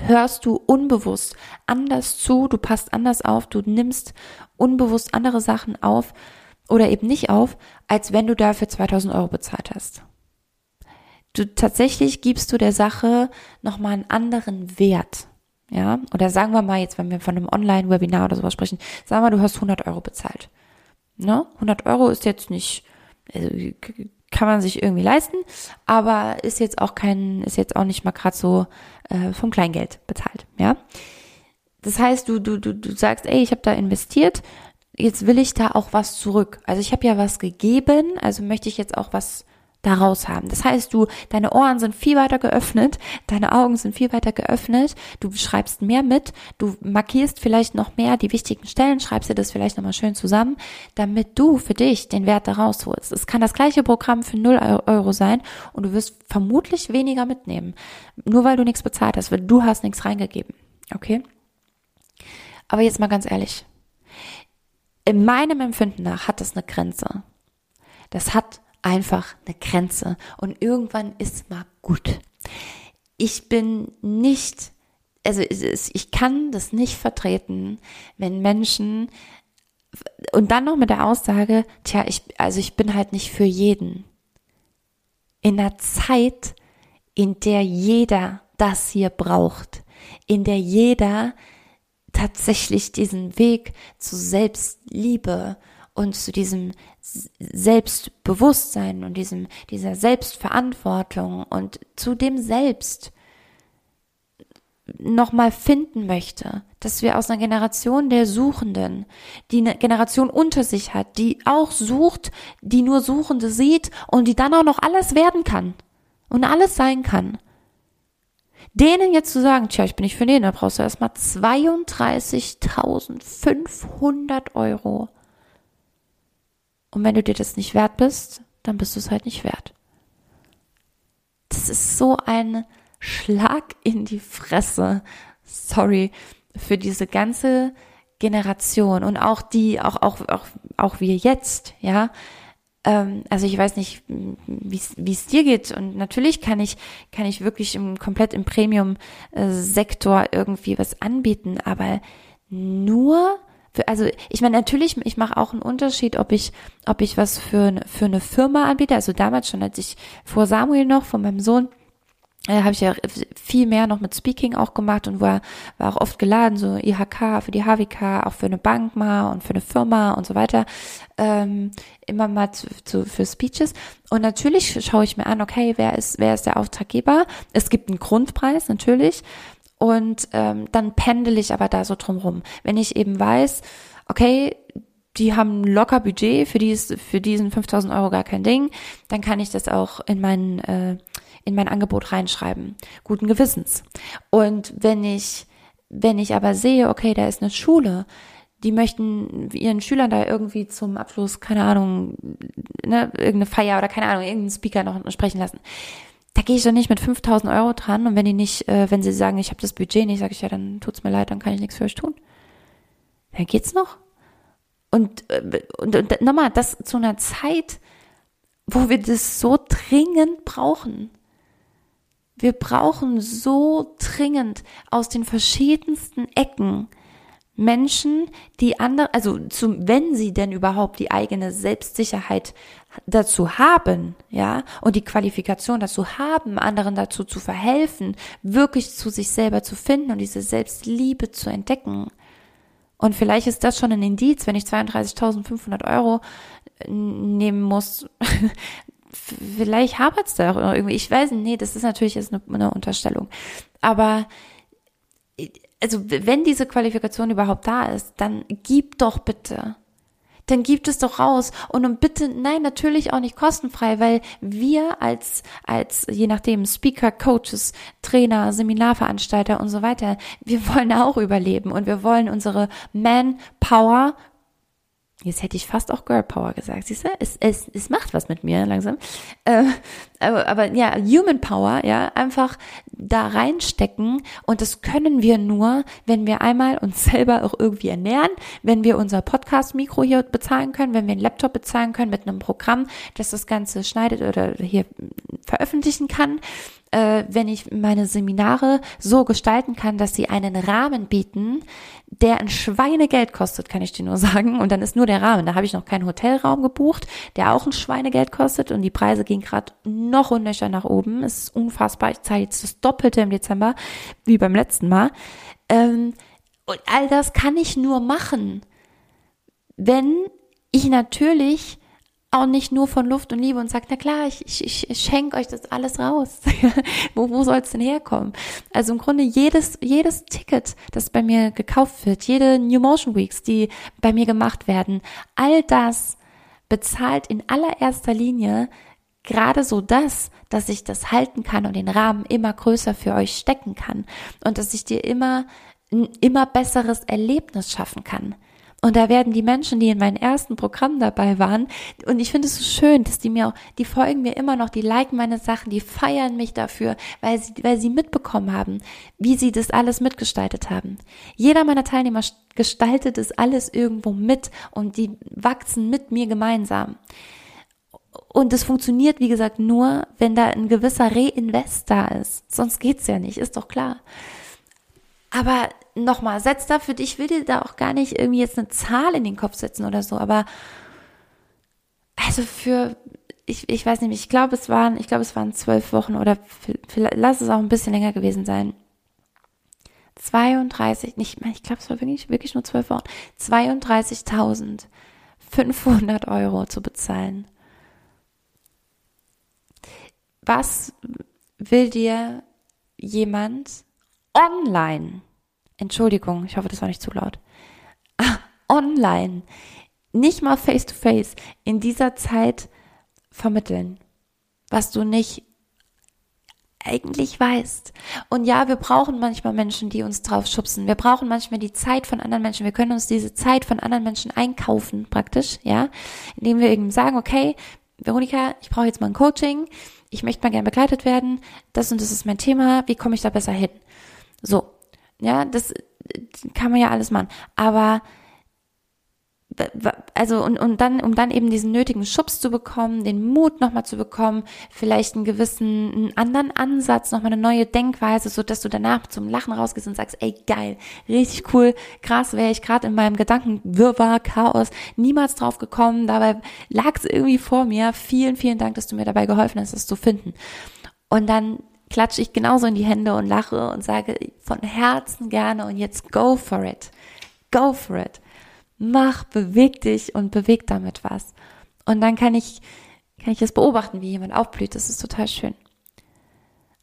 hörst du unbewusst anders zu, du passt anders auf, du nimmst unbewusst andere Sachen auf oder eben nicht auf, als wenn du dafür 2000 Euro bezahlt hast. Du tatsächlich gibst du der Sache nochmal einen anderen Wert. Ja, oder sagen wir mal jetzt, wenn wir von einem Online-Webinar oder sowas sprechen, sagen wir, du hast 100 Euro bezahlt. Ne? 100 Euro ist jetzt nicht, also kann man sich irgendwie leisten, aber ist jetzt auch kein, ist jetzt auch nicht mal gerade so äh, vom Kleingeld bezahlt, ja. Das heißt, du, du, du, du sagst, ey, ich habe da investiert, jetzt will ich da auch was zurück. Also ich habe ja was gegeben, also möchte ich jetzt auch was daraus haben. Das heißt, du, deine Ohren sind viel weiter geöffnet, deine Augen sind viel weiter geöffnet, du schreibst mehr mit, du markierst vielleicht noch mehr die wichtigen Stellen, schreibst dir das vielleicht nochmal schön zusammen, damit du für dich den Wert daraus holst. Es kann das gleiche Programm für 0 Euro sein und du wirst vermutlich weniger mitnehmen. Nur weil du nichts bezahlt hast, weil du hast nichts reingegeben. Okay? Aber jetzt mal ganz ehrlich. In meinem Empfinden nach hat das eine Grenze. Das hat einfach eine Grenze und irgendwann ist mal gut. Ich bin nicht, also ich kann das nicht vertreten, wenn Menschen und dann noch mit der Aussage, tja, ich, also ich bin halt nicht für jeden. In einer Zeit, in der jeder das hier braucht, in der jeder tatsächlich diesen Weg zu Selbstliebe und zu diesem Selbstbewusstsein und diesem, dieser Selbstverantwortung und zu dem Selbst nochmal finden möchte, dass wir aus einer Generation der Suchenden, die eine Generation unter sich hat, die auch sucht, die nur Suchende sieht und die dann auch noch alles werden kann und alles sein kann. Denen jetzt zu sagen, tja, ich bin nicht für den, da brauchst du erstmal 32.500 Euro und wenn du dir das nicht wert bist, dann bist du es halt nicht wert. Das ist so ein Schlag in die Fresse. Sorry für diese ganze Generation und auch die, auch, auch, auch, auch wir jetzt, ja. Ähm, also ich weiß nicht, wie es dir geht und natürlich kann ich, kann ich wirklich im, komplett im Premium-Sektor irgendwie was anbieten, aber nur also ich meine natürlich, ich mache auch einen Unterschied, ob ich, ob ich was für, für eine Firma anbiete. Also damals schon, als ich vor Samuel noch, von meinem Sohn, äh, habe ich ja viel mehr noch mit Speaking auch gemacht und war, war auch oft geladen, so IHK für die HWK, auch für eine Bank mal und für eine Firma und so weiter, ähm, immer mal zu, zu, für Speeches. Und natürlich schaue ich mir an, okay, wer ist, wer ist der Auftraggeber? Es gibt einen Grundpreis, natürlich und ähm, dann pendel ich aber da so drumrum. Wenn ich eben weiß, okay, die haben locker Budget, für, dies, für diesen 5000 Euro gar kein Ding, dann kann ich das auch in mein, äh, in mein Angebot reinschreiben. Guten Gewissens. Und wenn ich, wenn ich aber sehe, okay, da ist eine Schule, die möchten ihren Schülern da irgendwie zum Abschluss, keine Ahnung, ne, irgendeine Feier oder keine Ahnung, irgendeinen Speaker noch sprechen lassen da gehe ich doch nicht mit 5000 Euro dran und wenn die nicht, äh, wenn sie sagen, ich habe das Budget nicht, sage ich ja, dann tut's mir leid, dann kann ich nichts für euch tun. Dann geht's noch. Und, äh, und, und nochmal, das zu einer Zeit, wo wir das so dringend brauchen. Wir brauchen so dringend aus den verschiedensten Ecken Menschen, die andere, also zum, wenn sie denn überhaupt die eigene Selbstsicherheit dazu haben, ja, und die Qualifikation dazu haben, anderen dazu zu verhelfen, wirklich zu sich selber zu finden und diese Selbstliebe zu entdecken. Und vielleicht ist das schon ein Indiz, wenn ich 32.500 Euro nehmen muss. vielleicht hapert es da auch irgendwie. Ich weiß nicht, nee, das ist natürlich jetzt eine, eine Unterstellung. Aber also wenn diese Qualifikation überhaupt da ist, dann gib doch bitte. Dann gibt es doch raus. Und um bitte, nein, natürlich auch nicht kostenfrei, weil wir als, als, je nachdem, Speaker, Coaches, Trainer, Seminarveranstalter und so weiter, wir wollen auch überleben und wir wollen unsere Manpower Jetzt hätte ich fast auch Girl Power gesagt, siehst du? Es, es, es macht was mit mir langsam. Äh, aber, aber ja, Human Power, ja, einfach da reinstecken und das können wir nur, wenn wir einmal uns selber auch irgendwie ernähren, wenn wir unser Podcast-Mikro hier bezahlen können, wenn wir einen Laptop bezahlen können mit einem Programm, das das Ganze schneidet oder hier veröffentlichen kann äh, wenn ich meine Seminare so gestalten kann, dass sie einen Rahmen bieten, der ein Schweinegeld kostet, kann ich dir nur sagen. Und dann ist nur der Rahmen. Da habe ich noch keinen Hotelraum gebucht, der auch ein Schweinegeld kostet. Und die Preise gehen gerade noch unnöcher nach oben. Es ist unfassbar. Ich zahle jetzt das Doppelte im Dezember, wie beim letzten Mal. Ähm, und all das kann ich nur machen, wenn ich natürlich auch nicht nur von Luft und Liebe und sagt, na klar, ich, ich, ich schenke euch das alles raus. wo wo soll es denn herkommen? Also im Grunde jedes, jedes Ticket, das bei mir gekauft wird, jede New Motion Weeks, die bei mir gemacht werden, all das bezahlt in allererster Linie gerade so das, dass ich das halten kann und den Rahmen immer größer für euch stecken kann und dass ich dir immer ein immer besseres Erlebnis schaffen kann. Und da werden die Menschen, die in meinem ersten Programm dabei waren, und ich finde es so schön, dass die mir auch, die folgen mir immer noch, die liken meine Sachen, die feiern mich dafür, weil sie, weil sie mitbekommen haben, wie sie das alles mitgestaltet haben. Jeder meiner Teilnehmer gestaltet es alles irgendwo mit und die wachsen mit mir gemeinsam. Und es funktioniert, wie gesagt, nur, wenn da ein gewisser Reinvest da ist. Sonst geht's ja nicht, ist doch klar. Aber nochmal, setz da für dich, ich will dir da auch gar nicht irgendwie jetzt eine Zahl in den Kopf setzen oder so, aber also für, ich, ich weiß nicht, ich glaube, es waren, ich glaube, es waren zwölf Wochen oder vielleicht, lass es auch ein bisschen länger gewesen sein. 32, nicht, ich glaube, es war wirklich, wirklich nur zwölf Wochen, 32.500 Euro zu bezahlen. Was will dir jemand online, Entschuldigung, ich hoffe, das war nicht zu laut, online, nicht mal face to face, in dieser Zeit vermitteln, was du nicht eigentlich weißt. Und ja, wir brauchen manchmal Menschen, die uns drauf schubsen. Wir brauchen manchmal die Zeit von anderen Menschen. Wir können uns diese Zeit von anderen Menschen einkaufen, praktisch, ja, indem wir eben sagen, okay, Veronika, ich brauche jetzt mal ein Coaching. Ich möchte mal gern begleitet werden. Das und das ist mein Thema. Wie komme ich da besser hin? So, ja, das kann man ja alles machen. Aber also und, und dann, um dann eben diesen nötigen Schubs zu bekommen, den Mut nochmal zu bekommen, vielleicht einen gewissen, einen anderen Ansatz, nochmal eine neue Denkweise, so dass du danach zum Lachen rausgehst und sagst, ey geil, richtig cool, krass, wäre ich gerade in meinem Gedankenwirrwarr, Chaos, niemals drauf gekommen, dabei lag es irgendwie vor mir. Vielen, vielen Dank, dass du mir dabei geholfen hast, das zu finden. Und dann klatsche ich genauso in die Hände und lache und sage von Herzen gerne und jetzt go for it. Go for it. Mach, beweg dich und beweg damit was. Und dann kann ich, kann ich es beobachten, wie jemand aufblüht. Das ist total schön.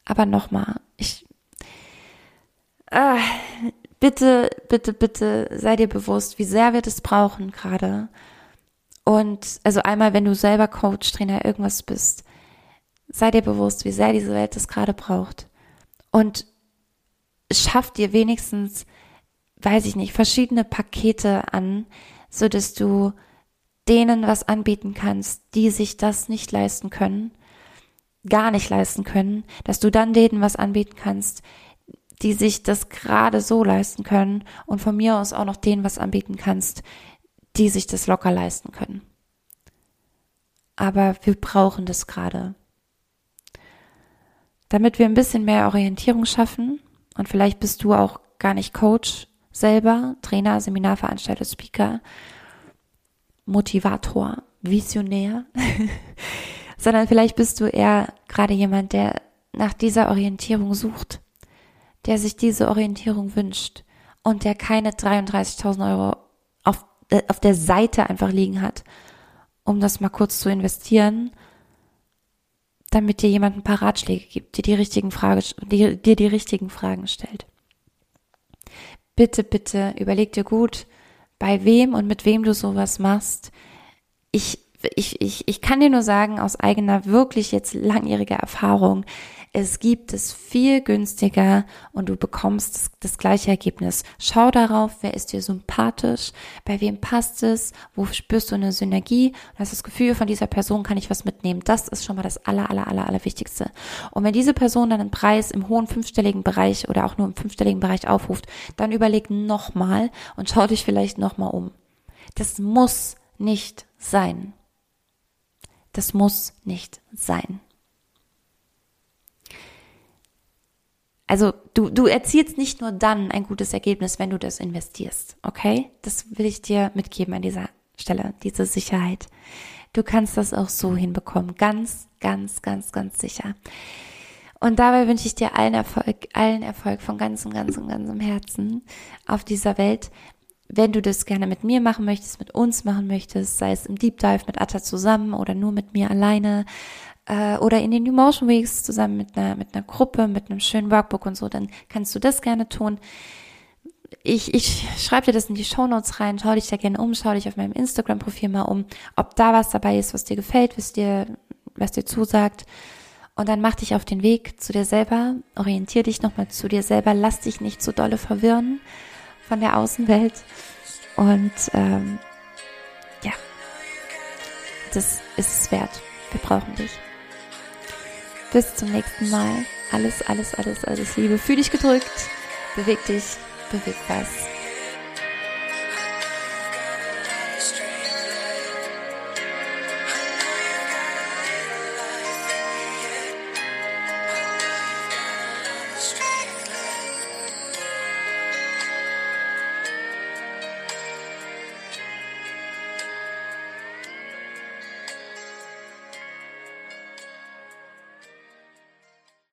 Aber nochmal, ich, ah, bitte, bitte, bitte sei dir bewusst, wie sehr wir das brauchen gerade. Und also einmal, wenn du selber Coach, Trainer, irgendwas bist, sei dir bewusst, wie sehr diese Welt das gerade braucht. Und schaff dir wenigstens, weiß ich nicht, verschiedene Pakete an, so dass du denen was anbieten kannst, die sich das nicht leisten können, gar nicht leisten können, dass du dann denen was anbieten kannst, die sich das gerade so leisten können und von mir aus auch noch denen was anbieten kannst, die sich das locker leisten können. Aber wir brauchen das gerade damit wir ein bisschen mehr Orientierung schaffen. Und vielleicht bist du auch gar nicht Coach selber, Trainer, Seminarveranstalter, Speaker, Motivator, Visionär, sondern vielleicht bist du eher gerade jemand, der nach dieser Orientierung sucht, der sich diese Orientierung wünscht und der keine 33.000 Euro auf, äh, auf der Seite einfach liegen hat, um das mal kurz zu investieren damit dir jemand ein paar Ratschläge gibt, dir die richtigen Fragen, dir, dir die richtigen Fragen stellt. Bitte, bitte überleg dir gut, bei wem und mit wem du sowas machst. Ich, ich, ich, ich kann dir nur sagen, aus eigener, wirklich jetzt langjähriger Erfahrung, es gibt es viel günstiger und du bekommst das, das, gleiche Ergebnis. Schau darauf, wer ist dir sympathisch, bei wem passt es, wo spürst du eine Synergie und hast das Gefühl, von dieser Person kann ich was mitnehmen. Das ist schon mal das aller, aller, aller, aller Wichtigste. Und wenn diese Person dann einen Preis im hohen fünfstelligen Bereich oder auch nur im fünfstelligen Bereich aufruft, dann überleg nochmal und schau dich vielleicht nochmal um. Das muss nicht sein. Das muss nicht sein. Also du, du erzielst nicht nur dann ein gutes Ergebnis, wenn du das investierst, okay? Das will ich dir mitgeben an dieser Stelle, diese Sicherheit. Du kannst das auch so hinbekommen, ganz, ganz, ganz, ganz sicher. Und dabei wünsche ich dir allen Erfolg, allen Erfolg von ganzem, ganzem, ganzem Herzen auf dieser Welt. wenn du das gerne mit mir machen möchtest, mit uns machen möchtest, sei es im Deep Dive mit Atta zusammen oder nur mit mir alleine äh, oder in den New Motion Weeks zusammen mit einer, mit einer Gruppe, mit einem schönen Workbook und so, dann kannst du das gerne tun. Ich, ich schreibe dir das in die Show Notes rein, schau dich da gerne um, schau dich auf meinem Instagram-Profil mal um, ob da was dabei ist, was dir gefällt, was dir, was dir zusagt. Und dann mach dich auf den Weg zu dir selber, orientier dich nochmal zu dir selber, lass dich nicht zu dolle verwirren von der Außenwelt. Und ähm, ja, das ist es wert. Wir brauchen dich. Bis zum nächsten Mal. Alles, alles, alles, alles Liebe. Fühl dich gedrückt. Beweg dich. Beweg was.